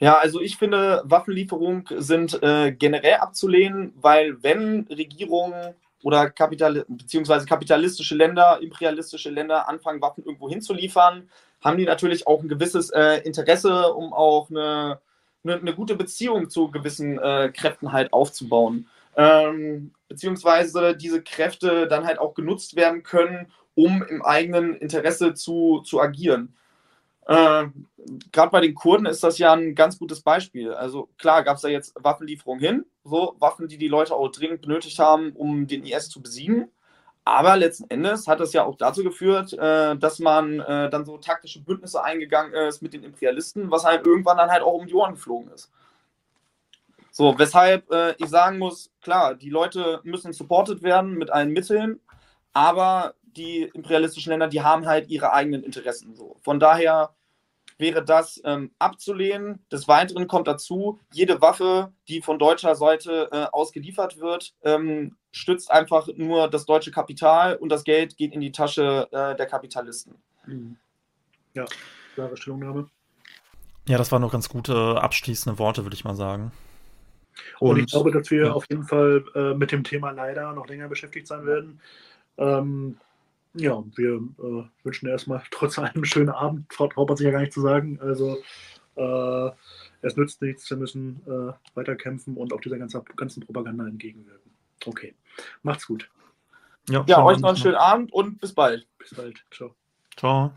Ja, also ich finde, Waffenlieferungen sind äh, generell abzulehnen, weil wenn Regierungen oder Kapital beziehungsweise kapitalistische Länder, imperialistische Länder anfangen, Waffen irgendwo hinzuliefern, haben die natürlich auch ein gewisses äh, Interesse, um auch eine, eine, eine, gute Beziehung zu gewissen äh, Kräften halt aufzubauen. Ähm, beziehungsweise diese Kräfte dann halt auch genutzt werden können, um im eigenen Interesse zu, zu agieren. Äh, Gerade bei den Kurden ist das ja ein ganz gutes Beispiel. Also klar gab es da jetzt Waffenlieferungen hin, so Waffen, die die Leute auch dringend benötigt haben, um den IS zu besiegen. Aber letzten Endes hat das ja auch dazu geführt, äh, dass man äh, dann so taktische Bündnisse eingegangen ist mit den Imperialisten, was halt irgendwann dann halt auch um die Ohren geflogen ist. So, weshalb äh, ich sagen muss, klar, die Leute müssen supported werden mit allen Mitteln, aber die imperialistischen Länder, die haben halt ihre eigenen Interessen. So. Von daher wäre das ähm, abzulehnen. Des Weiteren kommt dazu, jede Waffe, die von deutscher Seite äh, ausgeliefert wird, ähm, stützt einfach nur das deutsche Kapital und das Geld geht in die Tasche äh, der Kapitalisten. Mhm. Ja, klare Stellungnahme. Ja, das waren noch ganz gute abschließende Worte, würde ich mal sagen. Und, und ich glaube, dass wir ja. auf jeden Fall äh, mit dem Thema leider noch länger beschäftigt sein werden. Ähm, ja, wir äh, wünschen erstmal trotz allem einen schönen Abend. Traut man sich ja gar nicht zu sagen. Also, äh, es nützt nichts. Wir müssen äh, weiterkämpfen und auch dieser ganzen, ganzen Propaganda entgegenwirken. Okay, macht's gut. Ja, ja euch noch einen schönen Abend und bis bald. Bis bald. Ciao. Ciao.